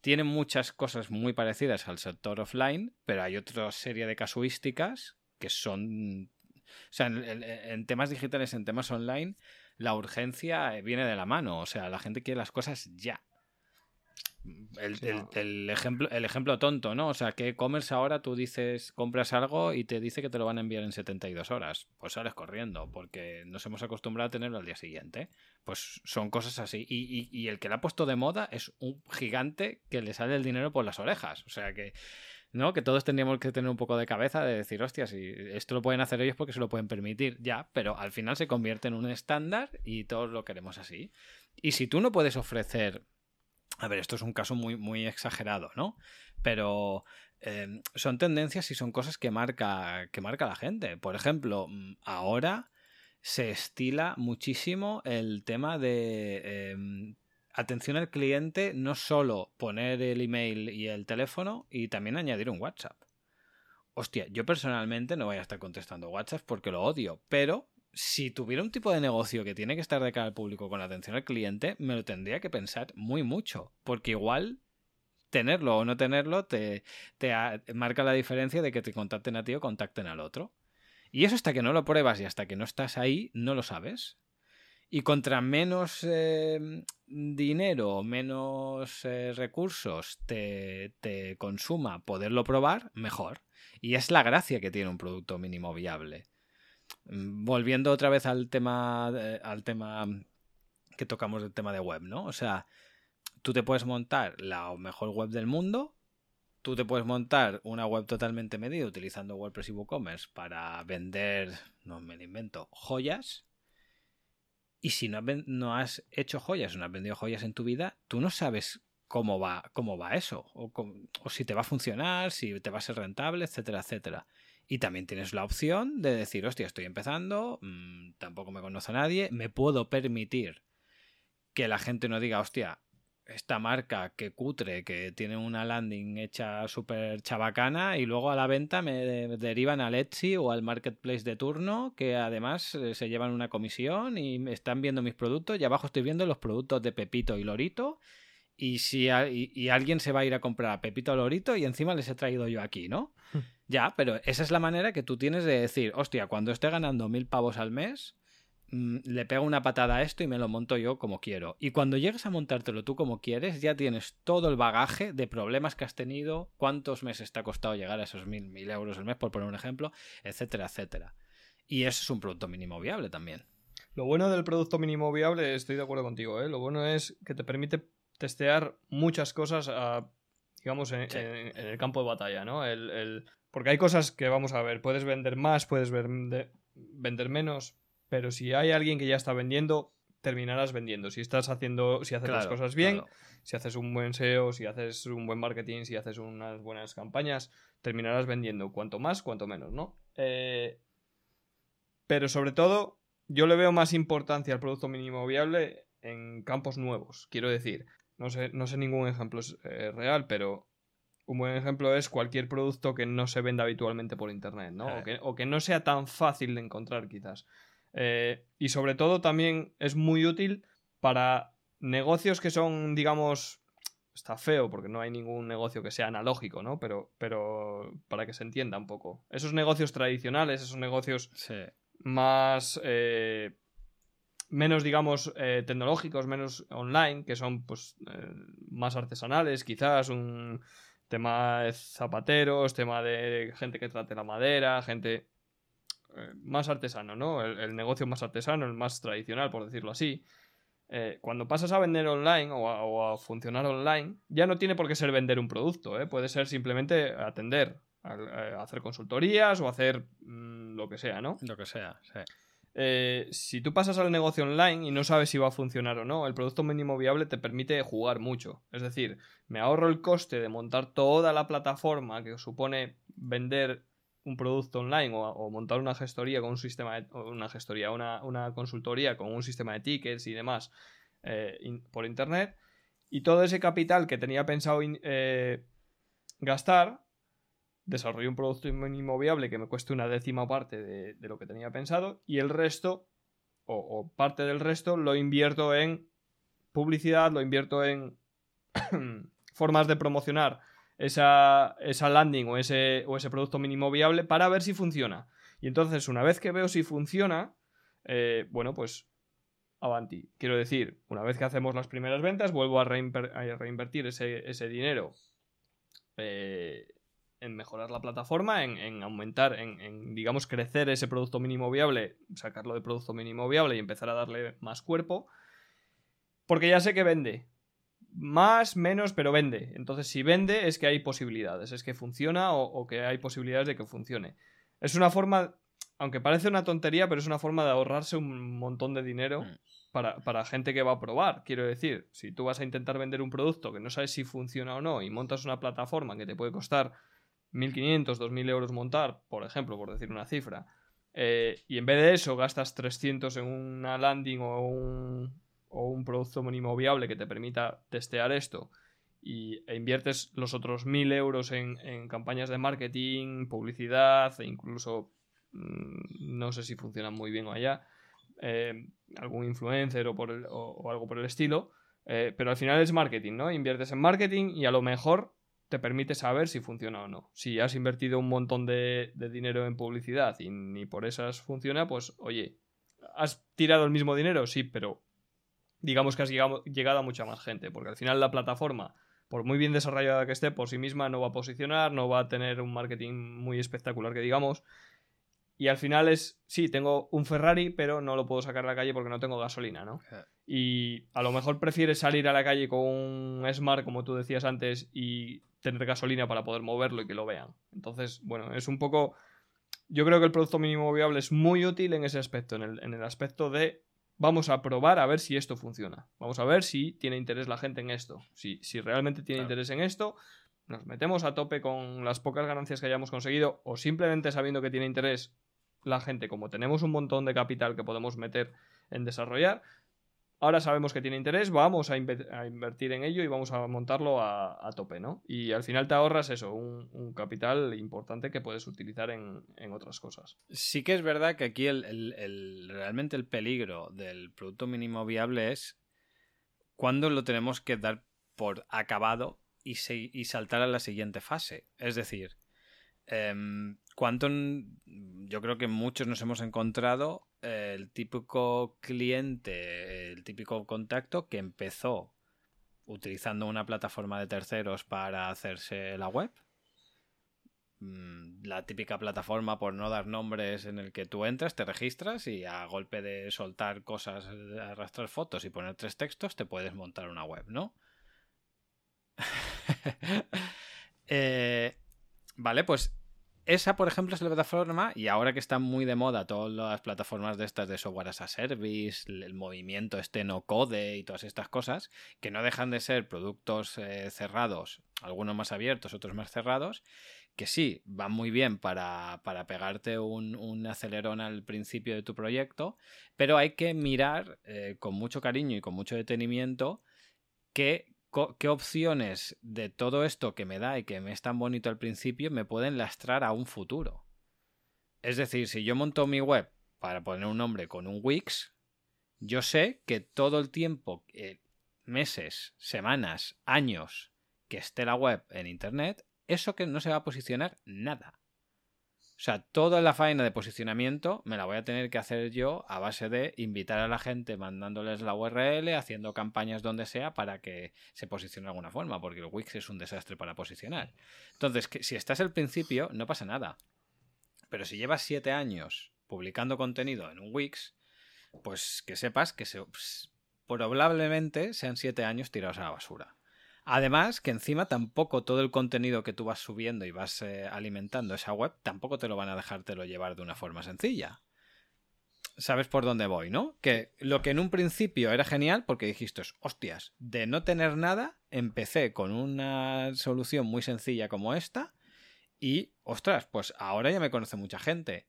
tiene muchas cosas muy parecidas al sector offline, pero hay otra serie de casuísticas que son... O sea, en temas digitales, en temas online, la urgencia viene de la mano. O sea, la gente quiere las cosas ya. El, ejemplo, el ejemplo tonto, ¿no? O sea, que e-commerce ahora tú dices, compras algo y te dice que te lo van a enviar en 72 horas. Pues sales corriendo, porque nos hemos acostumbrado a tenerlo al día siguiente. Pues son cosas así. Y, el que la ha puesto de moda es un gigante que le sale el dinero por las orejas. O sea que. ¿no? Que todos tendríamos que tener un poco de cabeza de decir, hostia, si esto lo pueden hacer ellos porque se lo pueden permitir, ya, pero al final se convierte en un estándar y todos lo queremos así. Y si tú no puedes ofrecer a ver, esto es un caso muy, muy exagerado, ¿no? Pero em, son tendencias y son cosas que marca, que marca la gente. Por ejemplo, mm, ahora se estila muchísimo el tema de em, atención al cliente, no solo poner el email y el teléfono, y también añadir un WhatsApp. Hostia, yo personalmente no voy a estar contestando WhatsApp porque lo odio, pero si tuviera un tipo de negocio que tiene que estar de cara al público con atención al cliente, me lo tendría que pensar muy mucho, porque igual tenerlo o no tenerlo te, te marca la diferencia de que te contacten a ti o contacten al otro. Y eso hasta que no lo pruebas y hasta que no estás ahí, no lo sabes. Y contra menos eh, dinero, menos recursos te, te consuma poderlo probar, mejor. Y es la gracia que tiene un producto mínimo viable. Mm, volviendo otra vez al tema, al tema que tocamos del tema de web, ¿no? O sea, tú te puedes montar la mejor web del mundo, tú te puedes montar una web totalmente medida utilizando WordPress y WooCommerce para vender, no me lo invento, joyas. Y si no, no has hecho joyas, no has vendido joyas en tu vida, tú no sabes cómo va, cómo va eso, o, si te va a funcionar, si te va a ser rentable, etcétera, etcétera. Y también tienes la opción de decir, hostia, estoy empezando, mm, tampoco me conoce nadie, me puedo permitir que la gente no diga, hostia, esta marca que cutre, que tiene una landing hecha súper chabacana y luego a la venta me derivan al Etsy o al marketplace de turno que además eh, se llevan una comisión y están viendo mis productos y abajo estoy viendo los productos de Pepito y Lorito y si y, alguien se va a ir a comprar a Pepito o Lorito y encima les he traído yo aquí, ¿no? Ya, pero esa es la manera que tú tienes de decir, hostia, cuando esté ganando mil pavos al mes, le pego una patada a esto y me lo monto yo como quiero. Y cuando llegues a montártelo tú como quieres, ya tienes todo el bagaje de problemas que has tenido, cuántos meses te ha costado llegar a esos mil, mil euros al mes, por poner un ejemplo, etcétera, etcétera. Y eso es un producto mínimo viable también. Lo bueno del producto mínimo viable, estoy de acuerdo contigo, ¿eh? lo bueno es que te permite testear muchas cosas digamos, en, el campo de batalla, ¿no? el, porque hay cosas que vamos a ver, puedes vender más, puedes vender, menos, pero si hay alguien que ya está vendiendo, terminarás vendiendo. Si estás haciendo, si haces las cosas bien, si haces un buen SEO, si haces un buen marketing, si haces unas buenas campañas, terminarás vendiendo. Cuanto más, cuanto menos, ¿no? Eh, pero sobre todo, yo le veo más importancia al producto mínimo viable en campos nuevos. Quiero decir, no sé, no sé ningún ejemplo eh, real, pero un buen ejemplo es cualquier producto que no se venda habitualmente por internet, ¿no? O, que, no sea tan fácil de encontrar, quizás. Eh, y sobre todo también es muy útil para negocios que son, digamos, está feo porque no hay ningún negocio que sea analógico, ¿no? Pero, pero para que se entienda un poco. Esos negocios tradicionales, esos negocios más... Eh, menos, digamos, eh, tecnológicos, menos online, que son pues más artesanales, quizás un Tema de zapateros, tema de gente que trate la madera, gente más artesano, ¿no? El, negocio más artesano, el más tradicional, por decirlo así. Eh, cuando pasas a vender online o a, funcionar online, ya no tiene por qué ser vender un producto, ¿eh? puede ser simplemente atender, hacer consultorías o hacer mm, lo que sea, ¿no? Lo que sea, sí. Eh, si tú pasas al negocio online y no sabes si va a funcionar o no, el producto mínimo viable te permite jugar mucho. Es decir, me ahorro el coste de montar toda la plataforma que supone vender un producto online o, montar una gestoría con un sistema de, una gestoría, una, consultoría con un sistema de tickets y demás eh, por internet. Y todo ese capital que tenía pensado eh, gastar desarrollo un producto mínimo que me cueste una décima parte de, lo que tenía pensado y el resto, o, parte del resto, lo invierto en publicidad, lo invierto en [COUGHS] formas de promocionar esa, esa landing o ese, o ese producto mínimo viable para ver si funciona. Y entonces, una vez que veo si funciona, eh, bueno, pues avanti. Quiero decir, una vez que hacemos las primeras ventas, vuelvo a, reinvertir ese, ese dinero eh, en mejorar la plataforma, en, aumentar, en, digamos, crecer ese producto mínimo viable, sacarlo de producto mínimo viable y empezar a darle más cuerpo. Porque ya sé que vende. Más, menos, pero vende. Entonces, si vende, es que hay posibilidades, es que funciona o, que hay posibilidades de que funcione. Es una forma, aunque parece una tontería, pero es una forma de ahorrarse un montón de dinero mm. para, para, gente que va a probar. Quiero decir, si tú vas a intentar vender un producto que no sabes si funciona o no y montas una plataforma que te puede costar 1.500, 2.000 euros montar, por ejemplo, por decir una cifra, eh, y en vez de eso gastas 300 en una landing o un, o un producto mínimo viable que te permita testear esto y, e inviertes los otros 1000 euros en, campañas de marketing, publicidad e incluso mm, no sé si funcionan muy bien o allá, eh, algún influencer o, algo por el estilo, eh, pero al final es marketing, ¿no? Inviertes en marketing y a lo mejor te permite saber si funciona o no. Si has invertido un montón de, dinero en publicidad y ni por esas funciona, pues oye, ¿has tirado el mismo dinero? Sí, pero digamos que has llegado, llegado, a mucha más gente, porque al final la plataforma, por muy bien desarrollada que esté, por sí misma no va a posicionar, no va a tener un marketing muy espectacular que digamos, y al final es, sí, tengo un Ferrari, pero no lo puedo sacar a la calle porque no tengo gasolina, ¿no? Y a lo mejor prefieres salir a la calle con un Smart, como tú decías antes, y tener gasolina para poder moverlo y que lo vean. Entonces, bueno, es un poco... Yo creo que el producto mínimo viable es muy útil en ese aspecto, en el, aspecto de vamos a probar a ver si esto funciona. Vamos a ver si tiene interés la gente en esto. Si, si realmente tiene interés en esto, nos metemos a tope con las pocas ganancias que hayamos conseguido o simplemente sabiendo que tiene interés la gente, como tenemos un montón de capital que podemos meter en desarrollar, ahora sabemos que tiene interés, vamos a, invertir en ello y vamos a montarlo a, tope, ¿no? Y al final te ahorras eso, un, capital importante que puedes utilizar en, otras cosas. Sí que es verdad que aquí realmente el peligro del producto mínimo viable es cuando lo tenemos que dar por acabado y, saltar a la siguiente fase. Es decir, em, Quantum, yo creo que muchos nos hemos encontrado el típico cliente, el típico contacto que empezó utilizando una plataforma de terceros para hacerse la web. Mm, la típica plataforma, por no dar nombres, en el que tú entras, te registras y a golpe de soltar cosas, arrastrar fotos y poner tres textos, te puedes montar una web, ¿no? [LAUGHS] Eh, vale, pues esa, por ejemplo, es la plataforma, y ahora que están muy de moda todas las plataformas de estas de software as a service, el movimiento este no code y todas estas cosas, que no dejan de ser productos eh, cerrados, algunos más abiertos, otros más cerrados, que sí, van muy bien para, pegarte un, acelerón al principio de tu proyecto, pero hay que mirar eh, con mucho cariño y con mucho detenimiento que qué opciones de todo esto que me da y que me es tan bonito al principio me pueden lastrar a un futuro. Es decir, si yo monto mi web para poner un nombre con un Wix, yo sé que todo el tiempo, eh, meses, semanas, años que esté la web en Internet, eso que no se va a posicionar nada. O sea, toda la faena de posicionamiento me la voy a tener que hacer yo a base de invitar a la gente mandándoles la URL, haciendo campañas donde sea para que se posicione de alguna forma, porque el Wix es un desastre para posicionar. Entonces, que, si estás al principio, no pasa nada. Pero si llevas siete años publicando contenido en un Wix, pues que sepas que pues, probablemente sean siete años tirados a la basura. Además, que encima tampoco todo el contenido que tú vas subiendo y vas eh, alimentando esa web, tampoco te lo van a dejártelo llevar de una forma sencilla. Sabes por dónde voy, ¿no? Que lo que en un principio era genial porque dijiste, hostias, de no tener nada, empecé con una solución muy sencilla como esta y, ostras, pues ahora ya me conoce mucha gente.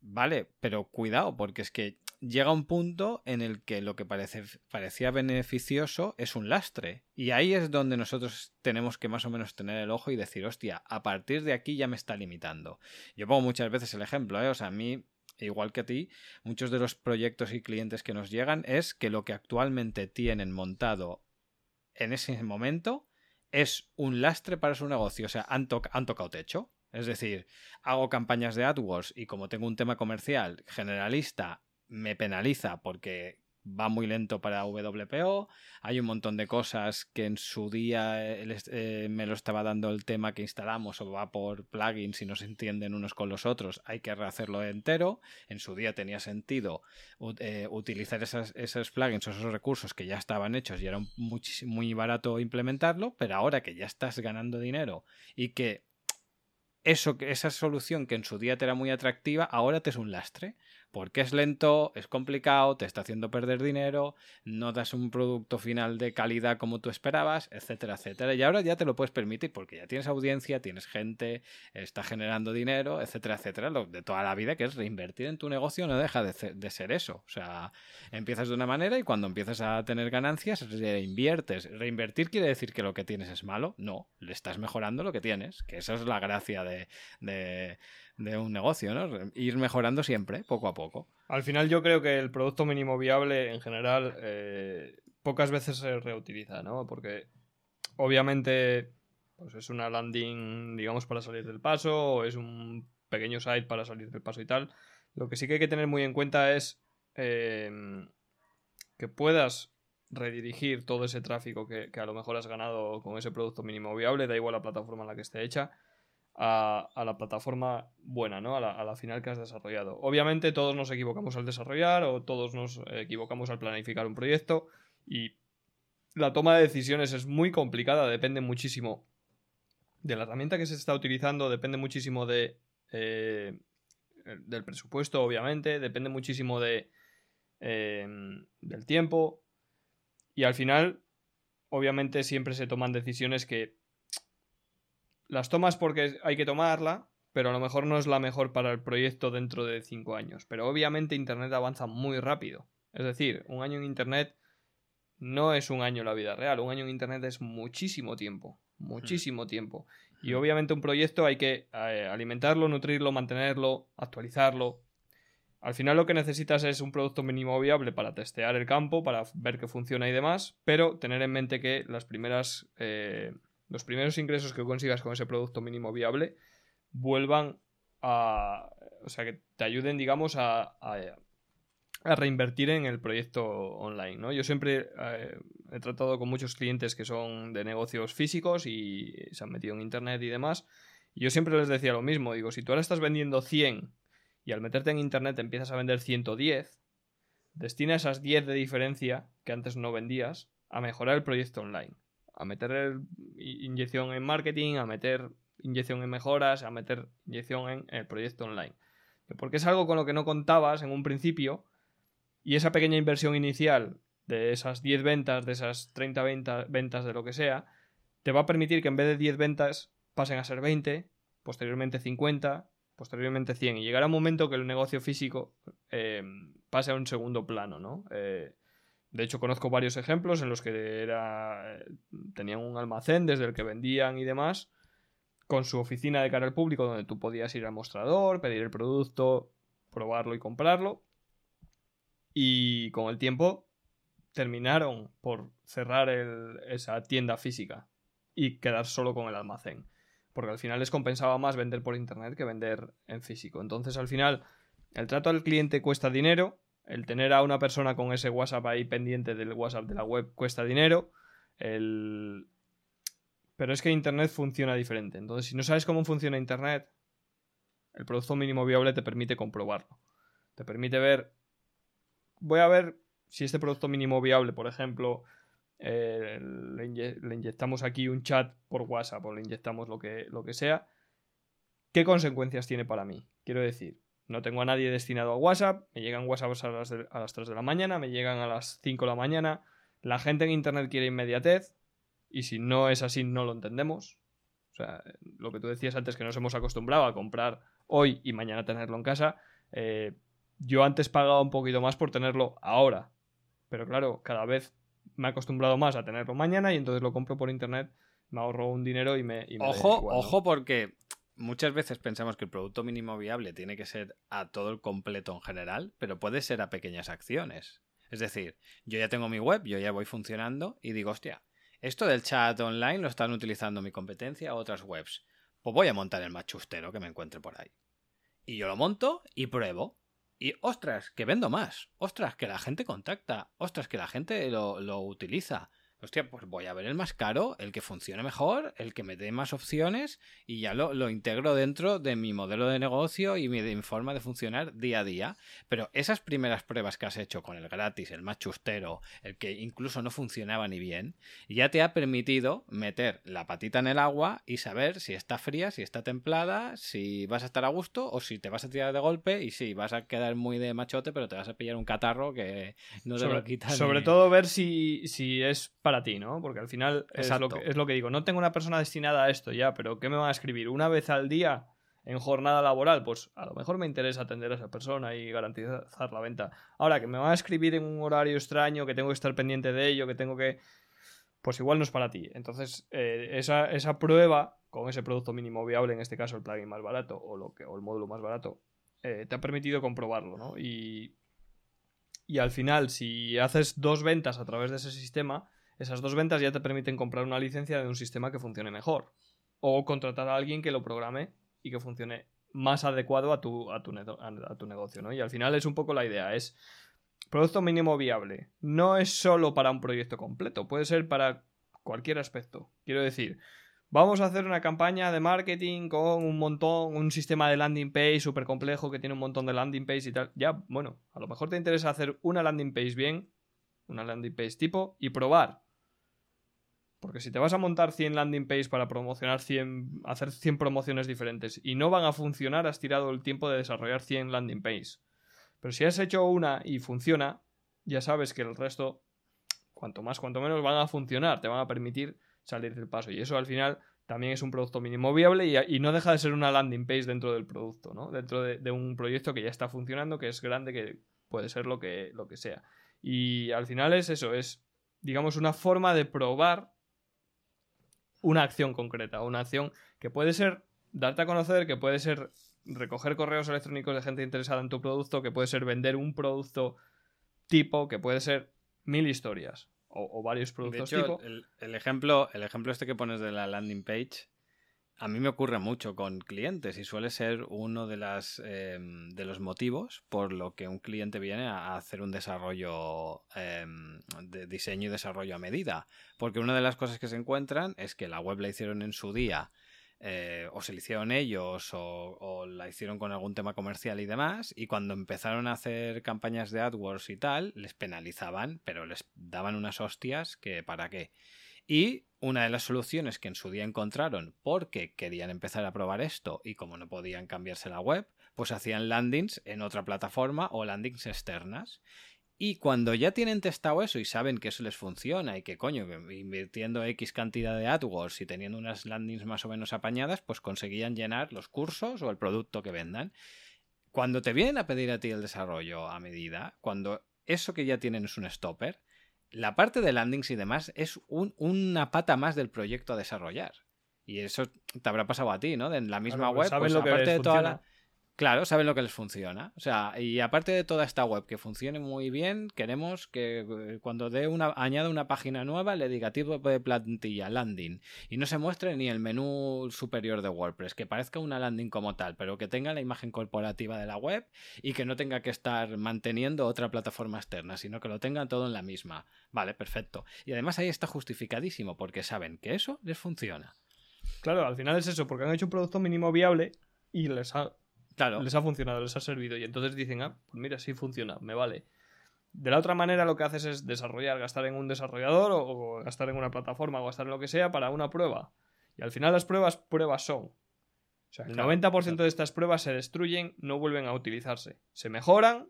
Vale, pero cuidado, porque es que llega un punto en el que lo que parece, parecía beneficioso es un lastre. Y ahí es donde nosotros tenemos que más o menos tener el ojo y decir, hostia, a partir de aquí ya me está limitando. Yo pongo muchas veces el ejemplo, ¿eh? O sea, a mí, igual que a ti, muchos de los proyectos y clientes que nos llegan es que lo que actualmente tienen montado en ese momento es un lastre para su negocio. O sea, han, han tocado techo. Es decir, hago campañas de AdWords y como tengo un tema comercial generalista, me penaliza porque va muy lento para WPO. Hay un montón de cosas que en su día eh, eh, me lo estaba dando el tema que instalamos o va por plugins y no se entienden unos con los otros. Hay que rehacerlo entero. En su día tenía sentido eh, utilizar esos plugins o esos recursos que ya estaban hechos y era muy, barato implementarlo. Pero ahora que ya estás ganando dinero y que eso, esa solución que en su día te era muy atractiva, ahora te es un lastre porque es lento, es complicado, te está haciendo perder dinero, no das un producto final de calidad como tú esperabas, etcétera, etcétera. Y ahora ya te lo puedes permitir porque ya tienes audiencia, tienes gente, está generando dinero, etcétera, etcétera. Lo de toda la vida que es reinvertir en tu negocio no deja de ser, eso. O sea, empiezas de una manera y cuando empiezas a tener ganancias reinviertes. Reinvertir quiere decir que lo que tienes es malo. No, le estás mejorando lo que tienes, que esa es la gracia de de un negocio, ¿no? Ir mejorando siempre, poco a poco. Al final yo creo que el producto mínimo viable en general eh, pocas veces se reutiliza, ¿no? Porque obviamente pues es una landing, digamos, para salir del paso, o es un pequeño site para salir del paso y tal. Lo que sí que hay que tener muy en cuenta es em, que puedas redirigir todo ese tráfico que, que, a lo mejor has ganado con ese producto mínimo viable, da igual la plataforma en la que esté hecha, a, la plataforma buena, ¿no? A la, final que has desarrollado. Obviamente todos nos equivocamos al desarrollar o todos nos equivocamos al planificar un proyecto y la toma de decisiones es muy complicada, depende muchísimo de la herramienta que se está utilizando, depende muchísimo de, eh, del presupuesto, obviamente, depende muchísimo de, em, del tiempo y al final, obviamente, siempre se toman decisiones que las tomas porque hay que tomarla, pero a lo mejor no es la mejor para el proyecto dentro de cinco años. Pero obviamente Internet avanza muy rápido. Es decir, un año en Internet no es un año en la vida real. Un año en Internet es muchísimo tiempo. Muchísimo tiempo. Y obviamente un proyecto hay que eh, alimentarlo, nutrirlo, mantenerlo, actualizarlo. Al final lo que necesitas es un producto mínimo viable para testear el campo, para ver que funciona y demás, pero tener en mente que las primeras eh, los primeros ingresos que consigas con ese producto mínimo viable vuelvan a. O sea, que te ayuden, digamos, a, a, reinvertir en el proyecto online, ¿no? Yo siempre eh, he tratado con muchos clientes que son de negocios físicos y se han metido en internet y demás. Y yo siempre les decía lo mismo. Digo, si tú ahora estás vendiendo 100 y al meterte en internet empiezas a vender 110, destina esas 10 de diferencia que antes no vendías a mejorar el proyecto online a meter inyección en marketing, a meter inyección en mejoras, a meter inyección en el proyecto online. Porque es algo con lo que no contabas en un principio y esa pequeña inversión inicial de esas 10 ventas, de esas 30 ventas de lo que sea, te va a permitir que en vez de 10 ventas pasen a ser 20, posteriormente 50, posteriormente 100 y llegará un momento que el negocio físico eh, pase a un segundo plano, ¿no? Eh, de hecho, conozco varios ejemplos en los que era, tenían un almacén desde el que vendían y demás, con su oficina de cara al público, donde tú podías ir al mostrador, pedir el producto, probarlo y comprarlo. Y con el tiempo terminaron por cerrar esa tienda física y quedar solo con el almacén. Porque al final les compensaba más vender por internet que vender en físico. Entonces, al final, el trato al cliente cuesta dinero el tener a una persona con ese WhatsApp ahí pendiente del WhatsApp de la web cuesta dinero. El... Pero es que Internet funciona diferente. Entonces, si no sabes cómo funciona Internet, el producto mínimo viable te permite comprobarlo. Te permite ver... Voy a ver si este producto mínimo viable, por ejemplo, eh, le, inyectamos aquí un chat por WhatsApp o le inyectamos lo que, lo que sea, ¿qué consecuencias tiene para mí? Quiero decir, no tengo a nadie destinado a WhatsApp, me llegan WhatsApp a las, a las 3 de la mañana, me llegan a las 5 de la mañana. La gente en Internet quiere inmediatez y si no es así no lo entendemos. O sea, lo que tú decías antes que nos hemos acostumbrado a comprar hoy y mañana tenerlo en casa. Eh, yo antes pagaba un poquito más por tenerlo ahora. Pero claro, cada vez me he acostumbrado más a tenerlo mañana y entonces lo compro por internet, me ahorro un dinero y me... ojo, ojo porque muchas veces pensamos que el producto mínimo viable tiene que ser a todo el completo en general, pero puede ser a pequeñas acciones. Es decir, yo ya tengo mi web, yo ya voy funcionando y digo, hostia, esto del chat online lo están utilizando mi competencia o otras webs. Pues voy a montar el machustero que me encuentre por ahí. Y yo lo monto y pruebo. Y ostras, que vendo más. Ostras, que la gente contacta. Ostras, que la gente lo, lo utiliza. Hostia, pues voy a ver el más caro, el que funcione mejor, el que me dé más opciones y ya lo, lo integro dentro de mi modelo de negocio y mi, mi, forma de funcionar día a día. Pero esas primeras pruebas que has hecho con el gratis, el más chustero, el que incluso no funcionaba ni bien, ya te ha permitido meter la patita en el agua y saber si está fría, si está templada, si vas a estar a gusto o si te vas a tirar de golpe y si vas a quedar muy de machote, pero te vas a pillar un catarro que no te sobre, lo quita. Sobre ni... todo ver si, si es para ti, ¿no? Porque al final es lo, que, es lo, que, digo. No tengo una persona destinada a esto ya, pero ¿qué me van a escribir? ¿Una vez al día en jornada laboral? Pues a lo mejor me interesa atender a esa persona y garantizar la venta. Ahora, que me van a escribir en un horario extraño, que tengo que estar pendiente de ello, que tengo que... Pues igual no es para ti. Entonces, eh, esa, esa prueba con ese producto mínimo viable, en este caso el plugin más barato o, lo que, o el módulo más barato, eh, te ha permitido comprobarlo, ¿no? Y, y al final, si haces dos ventas a través de ese sistema, esas dos ventas ya te permiten comprar una licencia de un sistema que funcione mejor. O contratar a alguien que lo programe y que funcione más adecuado a tu, a tu, negocio, ¿no? Y al final es un poco la idea, es producto mínimo viable. No es solo para un proyecto completo, puede ser para cualquier aspecto. Quiero decir, vamos a hacer una campaña de marketing con un montón, un sistema de landing page súper complejo que tiene un montón de landing page y tal. Ya, bueno, a lo mejor te interesa hacer una landing page bien, una landing page tipo, y probar. Porque si te vas a montar 100 landing page para promocionar 100, hacer 100 promociones diferentes y no van a funcionar, has tirado el tiempo de desarrollar 100 landing page. Pero si has hecho una y funciona, ya sabes que el resto, cuanto más, cuanto menos, van a funcionar, te van a permitir salir del paso. Y eso al final también es un producto mínimo viable y, y no deja de ser una landing page dentro del producto, ¿no? Dentro de, de, un proyecto que ya está funcionando, que es grande, que puede ser lo que, lo que sea. Y al final es eso, es, digamos, una forma de probar una acción concreta, una acción que puede ser darte a conocer, que puede ser recoger correos electrónicos de gente interesada en tu producto, que puede ser vender un producto tipo, que puede ser mil historias o, o varios productos de hecho, tipo. El, el, ejemplo, el ejemplo este que pones de la landing page, a mí me ocurre mucho con clientes y suele ser uno de, las, eh, de los motivos por lo que un cliente viene a hacer un desarrollo eh, de diseño y desarrollo a medida. Porque una de las cosas que se encuentran es que la web la hicieron en su día eh, o se la hicieron ellos o, o, la hicieron con algún tema comercial y demás, y cuando empezaron a hacer campañas de AdWords y tal, les penalizaban, pero les daban unas hostias que para qué. Y una de las soluciones que en su día encontraron porque querían empezar a probar esto y como no podían cambiarse la web, pues hacían landings en otra plataforma o landings externas. Y cuando ya tienen testado eso y saben que eso les funciona y que coño, invirtiendo X cantidad de AdWords y teniendo unas landings más o menos apañadas, pues conseguían llenar los cursos o el producto que vendan. Cuando te vienen a pedir a ti el desarrollo a medida, cuando eso que ya tienen es un stopper, la parte de landings y demás es un, una pata más del proyecto a desarrollar. Y eso te habrá pasado a ti, ¿no? En la misma Claro, web, pues, lo que aparte de toda la... Claro, saben lo que les funciona. O sea, y aparte de toda esta web que funcione muy bien, queremos que eh, cuando dé una, añada una página nueva le diga tipo de plantilla, landing, y no se muestre ni el menú superior de WordPress, que parezca una landing como tal, pero que tenga la imagen corporativa de la web y que no tenga que estar manteniendo otra plataforma externa, sino que lo tengan todo en la misma. Vale, perfecto. Y además ahí está justificadísimo, porque saben que eso les funciona. Claro, al final es eso, porque han hecho un producto mínimo viable y les ha, Claro. les ha funcionado, les ha servido. Y entonces dicen, ah, pues mira, sí funciona, me vale. De la otra manera, lo que haces es desarrollar, gastar en un desarrollador o, gastar en una plataforma o gastar en lo que sea para una prueba. Y al final las pruebas, pruebas son. O sea, el Claro, 90% claro. de estas pruebas se destruyen, no vuelven a utilizarse. Se mejoran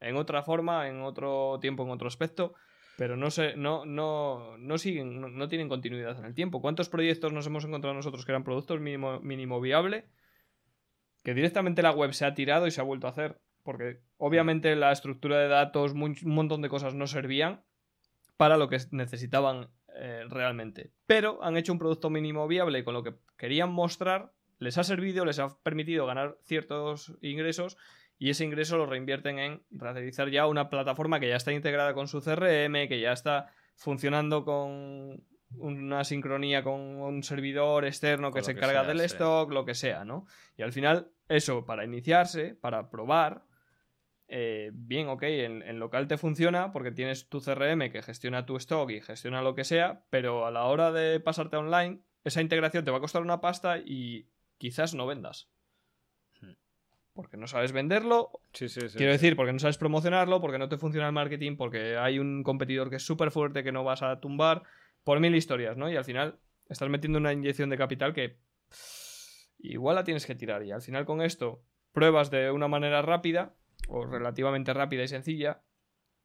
en otra forma, en otro tiempo, en otro aspecto, pero no se, no, no, no siguen, no, no tienen continuidad en el tiempo. ¿Cuántos proyectos nos hemos encontrado nosotros que eran productos mínimo, mínimo viable? Que directamente la web se ha tirado y se ha vuelto a hacer. Porque obviamente la estructura de datos, un montón de cosas no servían para lo que necesitaban eh, realmente. Pero han hecho un producto mínimo viable y con lo que querían mostrar les ha servido, les ha permitido ganar ciertos ingresos y ese ingreso lo reinvierten en realizar ya una plataforma que ya está integrada con su CRM, que ya está funcionando con una sincronía con un servidor externo que se encarga del stock, lo que sea, ¿no? Y al final, eso, para iniciarse, para probar, eh, bien, ok, en, en, local te funciona porque tienes tu CRM que gestiona tu stock y gestiona lo que sea, pero a la hora de pasarte online, esa integración te va a costar una pasta y quizás no vendas. Hmm. Porque no sabes venderlo. Sí, sí, sí, quiero decir, porque no sabes promocionarlo, porque no te funciona el marketing, porque hay un competidor que es súper fuerte que no vas a tumbar, por mil historias, ¿no? Y al final estás metiendo una inyección de capital que igual la tienes que tirar. Y al final con esto pruebas de una manera rápida, o relativamente rápida y sencilla,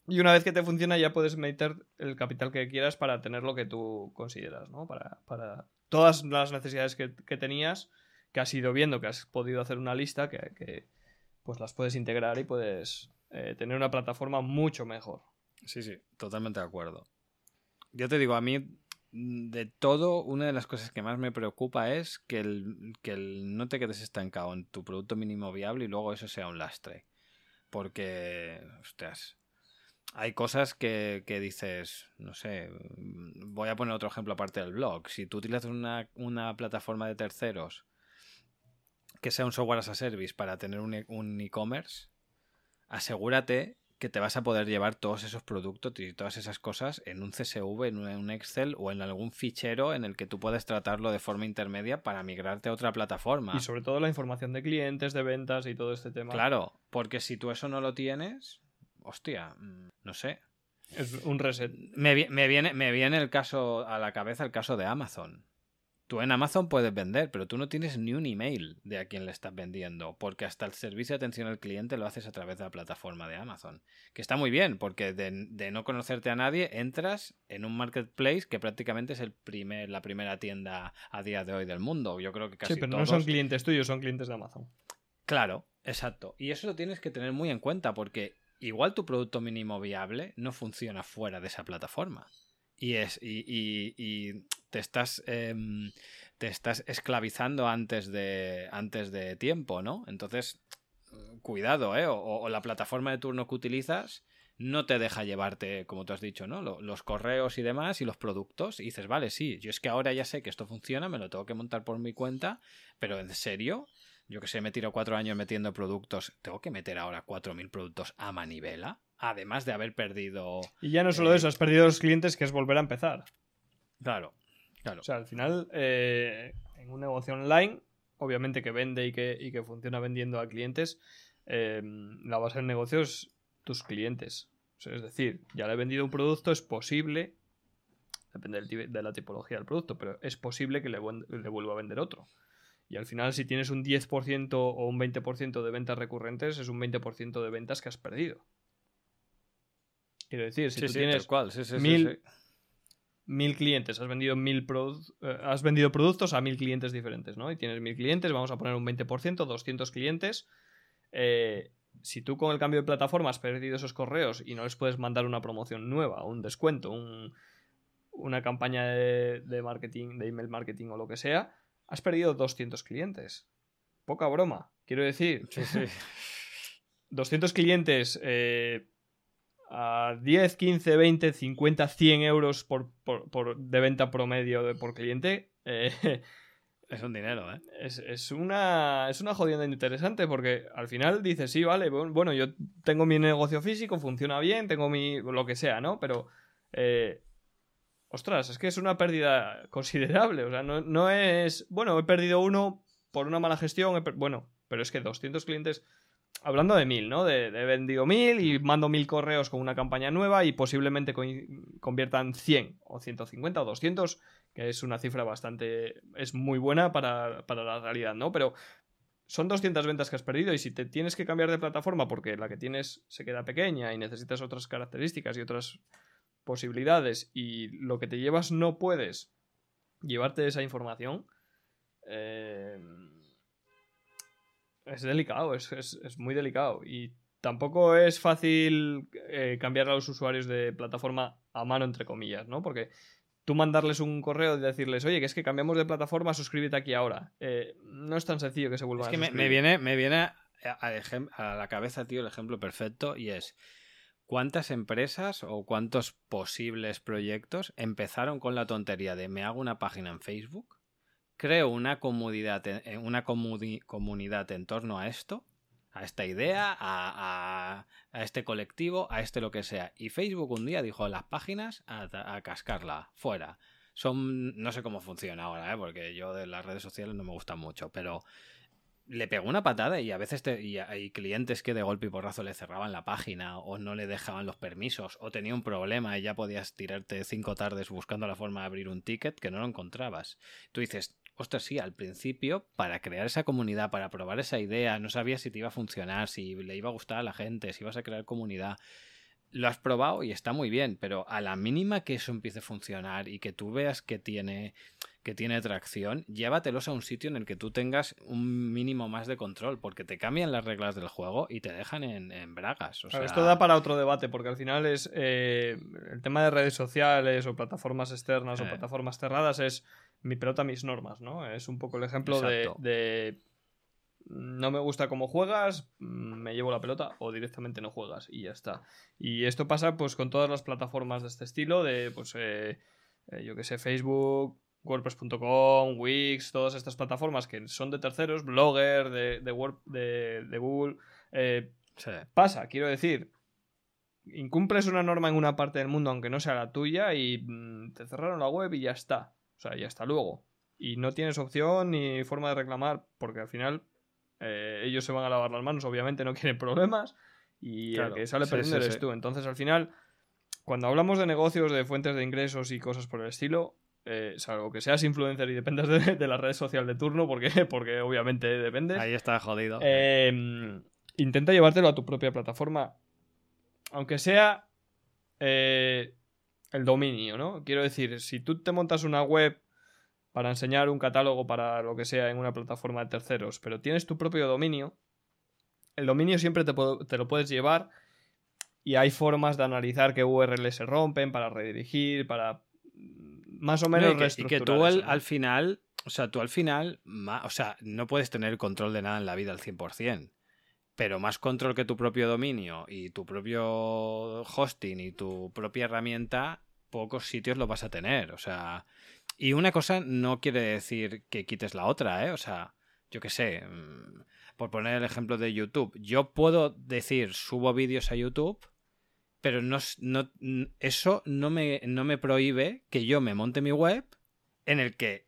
y una vez que te funciona ya puedes meter el capital que quieras para tener lo que tú consideras, ¿no? Para, todas las necesidades que, tenías, que has ido viendo, que has podido hacer una lista, que, pues las puedes integrar y puedes eh, tener una plataforma mucho mejor. Sí, sí, totalmente de acuerdo. Yo te digo, a mí de todo, una de las cosas que más me preocupa es que, el, que no te quedes estancado en tu producto mínimo viable y luego eso sea un lastre. Porque, ostras, hay cosas que, dices, no sé, voy a poner otro ejemplo aparte del blog. Si tú utilizas una, una plataforma de terceros que sea un software as a service para tener un e-commerce, asegúrate que te vas a poder llevar todos esos productos y todas esas cosas en un CSV, en un Excel o en algún fichero en el que tú puedes tratarlo de forma intermedia para migrarte a otra plataforma. Y sobre todo la información de clientes, de ventas y todo este tema. Claro, porque si tú eso no lo tienes, hostia, mm, no sé. Es un reset. Me, me, viene, me viene el caso a la cabeza el caso de Amazon. Tú en Amazon puedes vender, pero tú no tienes ni un email de a quién le estás vendiendo, porque hasta el servicio de atención al cliente lo haces a través de la plataforma de Amazon. Que está muy bien, porque de, no conocerte a nadie, entras en un marketplace que prácticamente es el primer, la primera tienda a día de hoy del mundo. Yo creo que casi Sí, pero no son clientes tuyos, son clientes de Amazon. Claro, exacto. Y eso lo tienes que tener muy en cuenta, porque igual tu producto mínimo viable no funciona fuera de esa plataforma. Y, es, y, te, estás, em, te estás esclavizando antes de, antes de tiempo, ¿no? Entonces, cuidado, ¿eh? O, la plataforma de turno que utilizas no te deja llevarte, como tú has dicho, ¿no? Los correos y demás y los productos. Y dices, vale, sí, yo es que ahora ya sé que esto funciona, me lo tengo que montar por mi cuenta, pero en serio, yo que sé, me tiro cuatro años metiendo productos, ¿tengo que meter ahora cuatro mil productos a manivela? Además de haber perdido... Y ya no solo eh, eso, has perdido los clientes, que es volver a empezar. Claro, claro. O sea, al final, eh, en un negocio online, obviamente que vende y que, y que funciona vendiendo a clientes, eh, la base del negocio es tus clientes. es decir, ya le he vendido un producto, es posible, depende de la tipología del producto, pero es posible que le, le vuelva a vender otro. Y al final, si tienes un 10% o un 20% de ventas recurrentes, es un 20% de ventas que has perdido. Quiero decir, si tú tienes mil, clientes, has vendido, mil eh, has vendido productos a mil clientes diferentes, ¿no? Y tienes mil clientes, vamos a poner un 20%, 200 clientes. Eh, si tú con el cambio de plataforma has perdido esos correos y no les puedes mandar una promoción nueva, un descuento, una campaña de, de marketing, de email marketing o lo que sea, has perdido 200 clientes. Poca broma, quiero decir. 200 [LAUGHS] clientes eh, a 10, 15, 20, 50, 100 euros por, de venta promedio de, por cliente. Eh, [LAUGHS] es un dinero, ¿eh? Es, una, es una jodienda interesante porque al final dices, sí, vale, bueno, yo tengo mi negocio físico, funciona bien, tengo mi. lo que sea, ¿no? Pero. Eh, ostras, es que es una pérdida considerable. O sea, no, es. Bueno, he perdido uno por una mala gestión. Bueno, pero es que 200 clientes. Hablando de mil, ¿no? De, he vendido mil y mando mil correos con una campaña nueva y posiblemente conviertan 100 o 150 o 200, que es una cifra bastante. es muy buena para, para la realidad, ¿no? Pero son 200 ventas que has perdido y si te tienes que cambiar de plataforma porque la que tienes se queda pequeña y necesitas otras características y otras posibilidades y lo que te llevas no puedes llevarte esa información, eh, es delicado, es, muy delicado. Y tampoco es fácil eh, cambiar a los usuarios de plataforma a mano, entre comillas, ¿no? Porque tú mandarles un correo y decirles, oye, que es que cambiamos de plataforma, suscríbete aquí ahora. Eh, no es tan sencillo que se vuelva es que me, viene, me viene a, a, la cabeza, tío, el ejemplo perfecto y es ¿Cuántas empresas o cuántos posibles proyectos empezaron con la tontería de me hago una página en Facebook, creo una comunidad, una comunidad en torno a esto, a esta idea, a, este colectivo, a este lo que sea. Y Facebook un día dijo las páginas a, cascarla, fuera. Son, no sé cómo funciona ahora, ¿eh? porque yo de las redes sociales no me gustan mucho, pero le pegó una patada y a veces hay clientes que de golpe y porrazo le cerraban la página o no le dejaban los permisos o tenía un problema y ya podías tirarte cinco tardes buscando la forma de abrir un ticket que no lo encontrabas. Tú dices, ostras, sí, al principio, para crear esa comunidad, para probar esa idea, no sabías si te iba a funcionar, si le iba a gustar a la gente, si ibas a crear comunidad. Lo has probado y está muy bien, pero a la mínima que eso empiece a funcionar y que tú veas que tiene que tiene tracción, llévatelos a un sitio en el que tú tengas un mínimo más de control, porque te cambian las reglas del juego y te dejan en, bragas. Esto da para otro debate, porque al final es eh, el tema de redes sociales o plataformas externas o eh. plataformas cerradas es mi pelota, mis normas, ¿no? Es un poco el ejemplo de, no me gusta cómo juegas, me llevo la pelota o directamente no juegas y ya está. Y esto pasa pues con todas las plataformas de este estilo, de pues eh, yo que sé, Facebook, WordPress.com, Wix, todas estas plataformas que son de terceros, Blogger, de, de, de, Google. Eh, pasa, quiero decir, incumples una norma en una parte del mundo aunque no sea la tuya y mm, te cerraron la web y ya está. O sea, ya está luego. Y no tienes opción ni forma de reclamar porque al final eh, ellos se van a lavar las manos, obviamente no [LAUGHS] quieren problemas y el que sale perdiendo eres tú. Entonces al final, cuando hablamos de negocios, de fuentes de ingresos y cosas por el estilo, eh, salvo que seas influencer y dependas de, la red social de turno, porque, [LAUGHS] porque obviamente dependes. Ahí está jodido. Em, intenta llevártelo a tu propia plataforma. Aunque sea eh, el dominio, ¿no? Quiero decir, si tú te montas una web para enseñar un catálogo para lo que sea en una plataforma de terceros, pero tienes tu propio dominio, el dominio siempre te, te lo puedes llevar y hay formas de analizar qué URLs se rompen para redirigir, para más o menos y que, tú al, final, o sea, tú al final, o sea, no puedes tener control de nada en la vida al 100%, pero más control que tu propio dominio y tu propio hosting y tu propia herramienta, pocos sitios lo vas a tener, o sea, y una cosa no quiere decir que quites la otra, ¿eh? O sea, yo qué sé, mm, por poner el ejemplo de YouTube, yo puedo decir, subo vídeos a YouTube, pero no, no, eso no me, no me prohíbe que yo me monte mi web en el que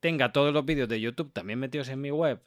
tenga todos los vídeos de YouTube también metidos en mi web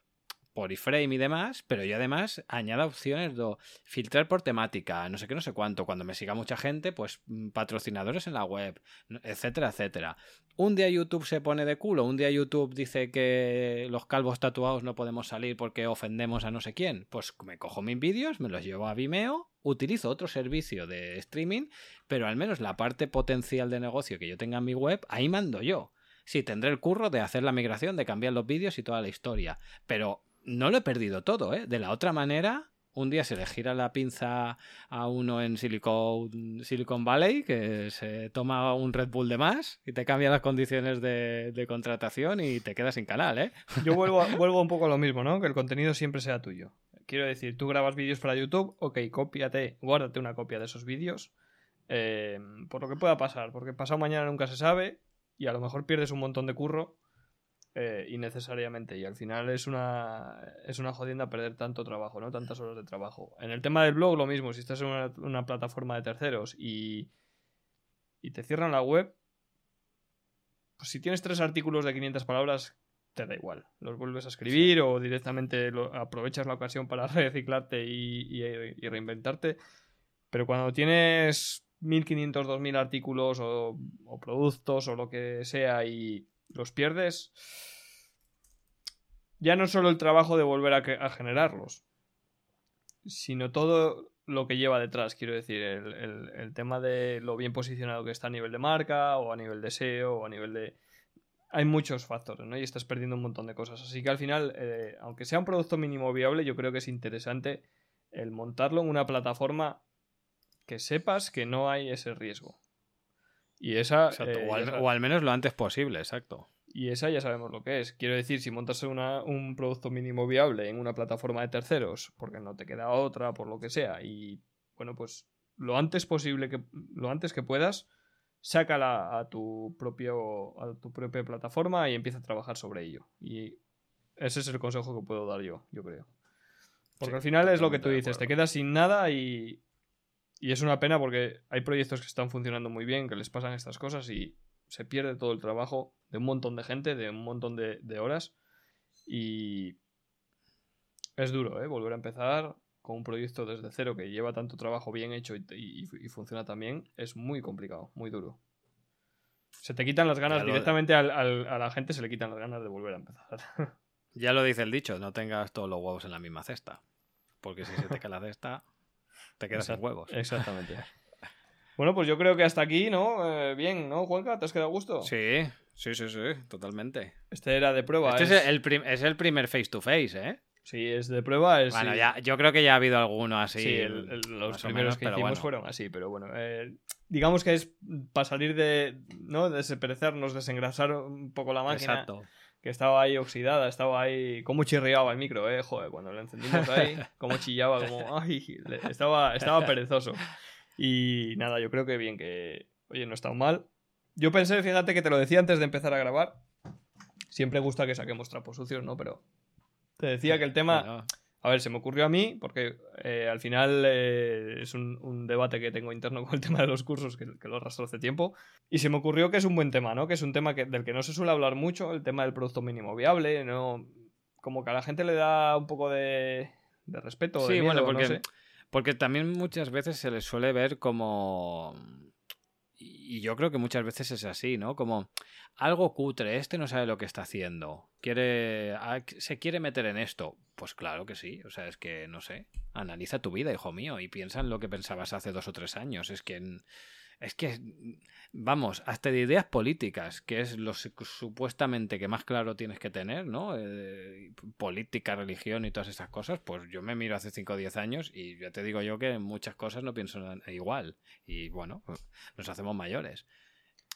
por iframe y demás, pero yo además añada opciones de filtrar por temática, no sé qué, no sé cuánto. Cuando me siga mucha gente, pues mm, patrocinadores en la web, etcétera, etcétera. Un día YouTube se pone de culo, un día YouTube dice que los calvos tatuados no podemos salir porque ofendemos a no sé quién. Pues me cojo mis vídeos, me los llevo a Vimeo, utilizo otro servicio de streaming, pero al menos la parte potencial de negocio que yo tenga en mi web, ahí mando yo. Sí, tendré el curro de hacer la migración, de cambiar los vídeos y toda la historia, pero no lo he perdido todo, ¿eh? De la otra manera, un día se le gira la pinza a uno en Silicon, Silicon Valley que se toma un Red Bull de más y te cambia las condiciones de, contratación y te quedas sin canal, ¿eh? Yo [LAUGHS] vuelvo, vuelvo un poco a lo mismo, ¿no? Que el contenido siempre sea tuyo. Quiero decir, tú grabas vídeos para YouTube, ok, cópiate, guárdate una copia de esos vídeos. Eh, por lo que pueda pasar, porque pasado mañana nunca se sabe y a lo mejor pierdes un montón de curro eh, innecesariamente. Y al final es una, es una jodienda perder tanto trabajo, ¿no? Tantas horas de trabajo. En el tema del blog, lo mismo. Si estás en una, plataforma de terceros y, y te cierran la web, pues si tienes tres artículos de 500 palabras, te da igual. Los vuelves a escribir o directamente aprovechas la ocasión para [LAUGHS] reciclarte y, y, reinventarte. Pero cuando tienes 1500, 2000 artículos o, o productos o lo que sea y los pierdes, ya no solo el trabajo de volver a, generarlos, sino todo lo que lleva detrás, quiero decir, el, tema de lo bien posicionado que está a nivel de marca o a nivel de SEO o a nivel de... Hay muchos factores, ¿no? Y estás perdiendo un montón de cosas. Así que al final, eh, aunque sea un producto mínimo viable, yo creo que es interesante el montarlo en una plataforma que sepas que no hay ese riesgo. Y esa. Eh, o, al, menos lo antes posible, exacto. Y esa ya sabemos lo que es. Quiero decir, si montas un producto mínimo viable en una plataforma de terceros, porque no te queda otra, por lo que sea, y bueno, pues lo antes posible que. lo antes que puedas, sácala a tu propio. a tu propia plataforma y empieza a trabajar sobre ello. Y ese es el consejo que puedo dar yo, yo creo. Porque al final es lo que tú dices, te quedas sin nada y, y es una pena porque hay proyectos que están funcionando muy bien, que les pasan estas cosas y se pierde todo el trabajo de un montón de gente, de un montón de, de horas y es duro, ¿eh? Volver a empezar con un proyecto desde cero que lleva tanto trabajo bien hecho y, funciona también es muy complicado, muy duro. Se te quitan las ganas, directamente a la gente se le quitan las ganas de volver a empezar. [LAUGHS] Ya lo dice el dicho, no tengas todos los huevos en la misma cesta. Porque si se te cae la cesta, te quedas sin huevos. Exactamente. [LAUGHS] Bueno, pues yo creo que hasta aquí, ¿no? Eh, bien, ¿no, Juanca? ¿Te has quedado a gusto? Sí, sí, sí, sí, totalmente. Este era de prueba. Este es, el, es el primer face to face, ¿eh? Sí, es de prueba. Es, bueno, ya, yo creo que ya ha habido alguno así. Sí, los primeros que hicimos fueron así, pero bueno. Eh, digamos que es para salir de. ¿no? Desaparecernos, desengrasar un poco la máquina. Exacto. Que estaba ahí oxidada, estaba ahí. Como chirriaba el micro, eh. Joder, cuando lo encendimos ahí, [LAUGHS] como chillaba, como. Ay, estaba, estaba [LAUGHS] perezoso. Y nada, yo creo que bien, que. Oye, no estado mal. Yo pensé, fíjate que te lo decía antes de empezar a grabar. Siempre gusta que saquemos trapos sucios, ¿no? Pero te decía que el tema... A ver, se me ocurrió a mí, porque eh, al final eh, es un, debate que tengo interno [LAUGHS] con el tema de los cursos, que, lo arrastro hace tiempo, y se me ocurrió que es un buen tema, ¿no? Que es un tema que, del que no se suele hablar mucho, el tema del producto mínimo viable, ¿no? Como que a la gente le da un poco de, de respeto. Sí, de miedo, bueno, porque, porque también muchas veces se le suele ver como y yo creo que muchas veces es así, ¿no? Como algo cutre, este no sabe lo que está haciendo, quiere, ah, se quiere meter en esto. Pues claro que sí, o sea, es que no sé, analiza tu vida, hijo mío, y piensa en lo que pensabas hace dos o tres años. Es que es que, vamos, hasta de ideas políticas, que es lo supuestamente que más claro tienes que tener, ¿no? Eh, política, religión y todas esas cosas, pues yo me miro hace 5 o 10 años y ya te digo yo que en muchas cosas no pienso igual. Y bueno, nos hacemos mayores.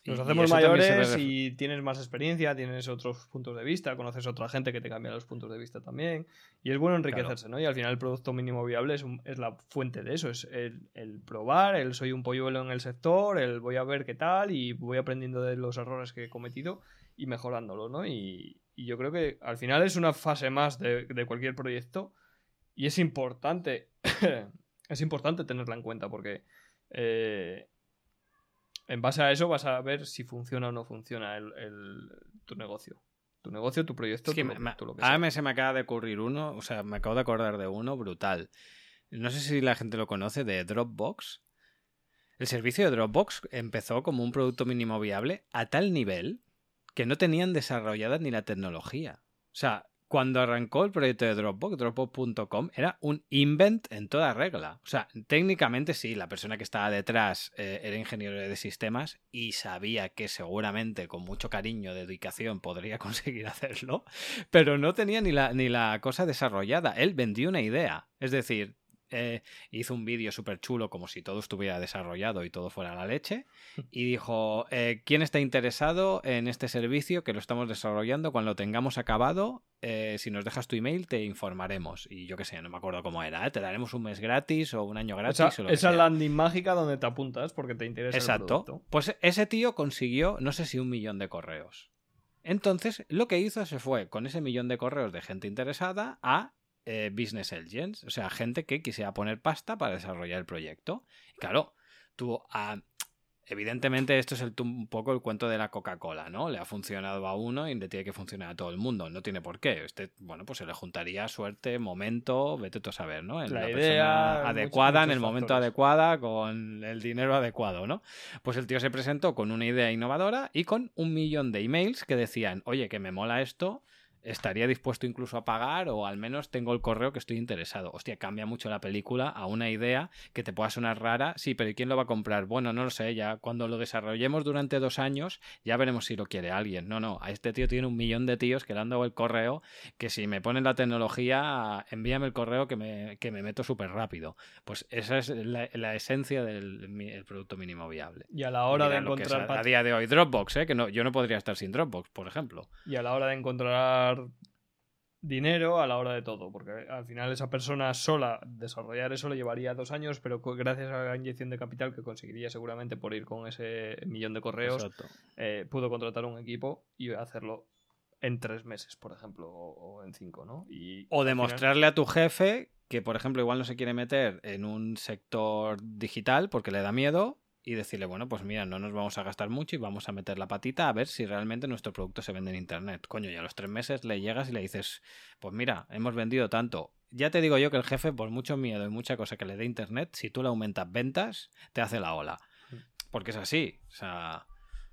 Nos hacemos mayores y tienes más experiencia, tienes otros puntos de vista, conoces a otra gente que te cambia los puntos de vista también. Y es bueno enriquecerse, ¿no? Y al final el producto mínimo viable es, es la fuente de eso, es el, probar, el soy un polluelo en el sector, el voy a ver qué tal y voy aprendiendo de los errores que he cometido y mejorándolo, ¿no? Y, yo creo que al final es una fase más de, de cualquier proyecto y es importante, [COUGHS] es importante tenerla en cuenta porque... Eh, en base a eso vas a ver si funciona o no funciona el, tu negocio. Tu negocio, tu proyecto, tu, lo que A mí se me acaba de ocurrir uno, o sea, me acabo de acordar de uno brutal. No sé si la gente lo conoce, de Dropbox. El servicio de Dropbox empezó como un producto mínimo viable a tal nivel que no tenían desarrollada ni la tecnología. O sea, cuando arrancó el proyecto de Dropbox, Dropbox.com, era un invent en toda regla. O sea, técnicamente sí, la persona que estaba detrás eh, era ingeniero de sistemas y sabía que seguramente con mucho cariño, de dedicación, podría [LAUGHS] conseguir hacerlo, pero no tenía ni la, ni la cosa desarrollada. Él vendió una idea. Es decir, eh, hizo un vídeo súper chulo como si todo estuviera desarrollado y todo fuera la leche [LAUGHS] y dijo, eh, ¿quién está interesado en este servicio que lo estamos desarrollando? Cuando lo tengamos acabado, eh, si nos dejas tu email te informaremos. Y yo qué sé, no me acuerdo cómo era, te daremos un mes gratis o un año gratis. Esa, o esa landing mágica donde te apuntas porque te interesa. Exacto. El Pues ese tío consiguió, no sé si un millón de correos. Entonces, lo que hizo se fue con ese millón de correos de gente interesada a eh, business agents, o sea, gente que quisiera poner pasta para desarrollar el proyecto. Y claro, tú, ah, evidentemente esto es el, un poco el cuento de la Coca-Cola, ¿no? Le ha funcionado a uno y le tiene que funcionar a todo el mundo, no tiene por qué. Este, bueno, pues se le juntaría suerte, momento, vete tú a saber, ¿no? En la, idea adecuada, en el momento adecuado, con el dinero adecuado, ¿no? Pues el tío se presentó con una idea innovadora y con un millón de emails que decían, oye, que me mola esto, estaría dispuesto incluso a pagar o al menos tengo el correo que estoy interesado. Hostia, cambia mucho la película a una idea que te pueda sonar rara. Sí, pero ¿y quién lo va a comprar? Bueno, no lo sé, ya cuando lo desarrollemos durante dos años ya veremos si lo quiere alguien. No, no, a este tío tiene un millón de tíos que le han dado el correo que si me ponen la tecnología, envíame el correo que me, que me meto súper rápido. Pues esa es la, esencia del producto mínimo viable. Y a la hora de encontrar... A, día de hoy Dropbox, ¿eh? que no, yo no podría estar sin Dropbox, por ejemplo. Y a la hora de encontrar dinero a la hora de todo, porque al final esa persona sola desarrollar eso le llevaría dos años, pero gracias a la inyección de capital que conseguiría seguramente por ir con ese millón de correos, eh, pudo contratar un equipo y hacerlo en tres meses, por ejemplo, o, en cinco, ¿no? Y o demostrarle a tu jefe que, por ejemplo, igual no se quiere meter en un sector digital porque le da miedo y decirle, bueno, pues mira, no nos vamos a gastar mucho y vamos a meter la patita a ver si realmente nuestro producto se vende en Internet. Coño, y a los tres meses le llegas y le dices, pues mira, hemos vendido tanto. Ya te digo yo que el jefe, por mucho miedo y mucha cosa que le dé Internet, si tú le aumentas ventas, te hace la ola. Mm. Porque es así. O sea,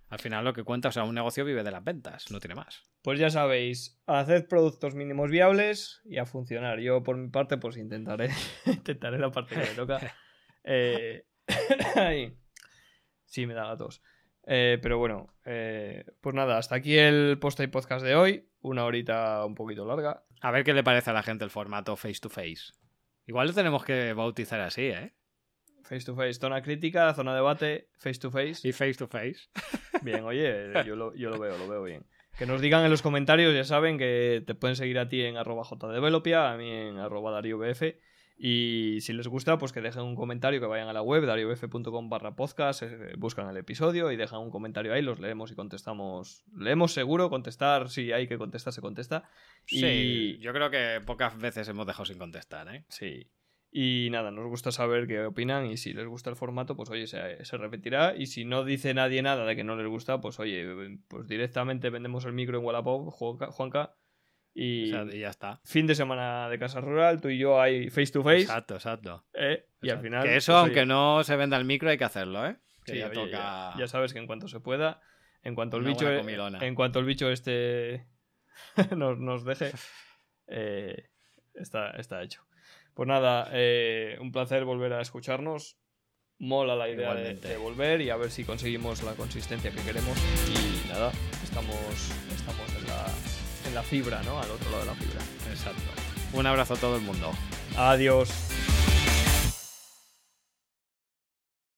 al final lo que cuenta, o sea, un negocio vive de las ventas, no tiene más. Pues ya sabéis, haced productos mínimos viables y a funcionar. Yo por mi parte, pues intentaré, [LAUGHS] intentaré la parte que me toca. [LAUGHS] Eh, [COUGHS] sí, me da gatos. Eh, pero bueno, eh, pues nada, hasta aquí el post y podcast de hoy. Una horita un poquito larga. A ver qué le parece a la gente el formato face to face. Igual lo tenemos que bautizar así, ¿eh? Face to face, zona crítica, zona debate, face to face. Y face to face. [LAUGHS] Bien, oye, [LAUGHS] yo lo, veo, lo veo bien. Que nos digan en los comentarios, ya saben que te pueden seguir a ti en arroba jdevelopia, a mí en arroba dariobf. Y si les gusta, pues que dejen un comentario, que vayan a la web, dariobf.com barra podcast, eh, buscan el episodio y dejan un comentario ahí, los leemos y contestamos. Leemos seguro, contestar, si hay que contestar, se contesta. Sí, yo creo que pocas veces hemos dejado sin contestar, ¿eh? Sí. Y nada, nos gusta saber qué opinan y si les gusta el formato, pues oye, se, repetirá. Y si no dice nadie nada de que no les gusta, pues oye, pues directamente vendemos el micro en Wallapop, Juanca. Y, ya está. Fin de semana de Casa Rural, tú y yo hay face to face. Exacto, exacto. ¿eh? Y al final. Que eso, pues, aunque no se venda el micro, hay que hacerlo, ¿eh? Que ya, toca... ya, sabes que en cuanto se pueda, en cuanto el bicho. En cuanto el bicho este [LAUGHS] nos, nos deje, eh, está, está hecho. Pues nada, eh, un placer volver a escucharnos. Mola la idea de, volver y a ver si conseguimos la consistencia que queremos. Y nada, estamos, estamos en la fibra, ¿no? Al otro lado de la fibra. Exacto. Un abrazo a todo el mundo. Adiós.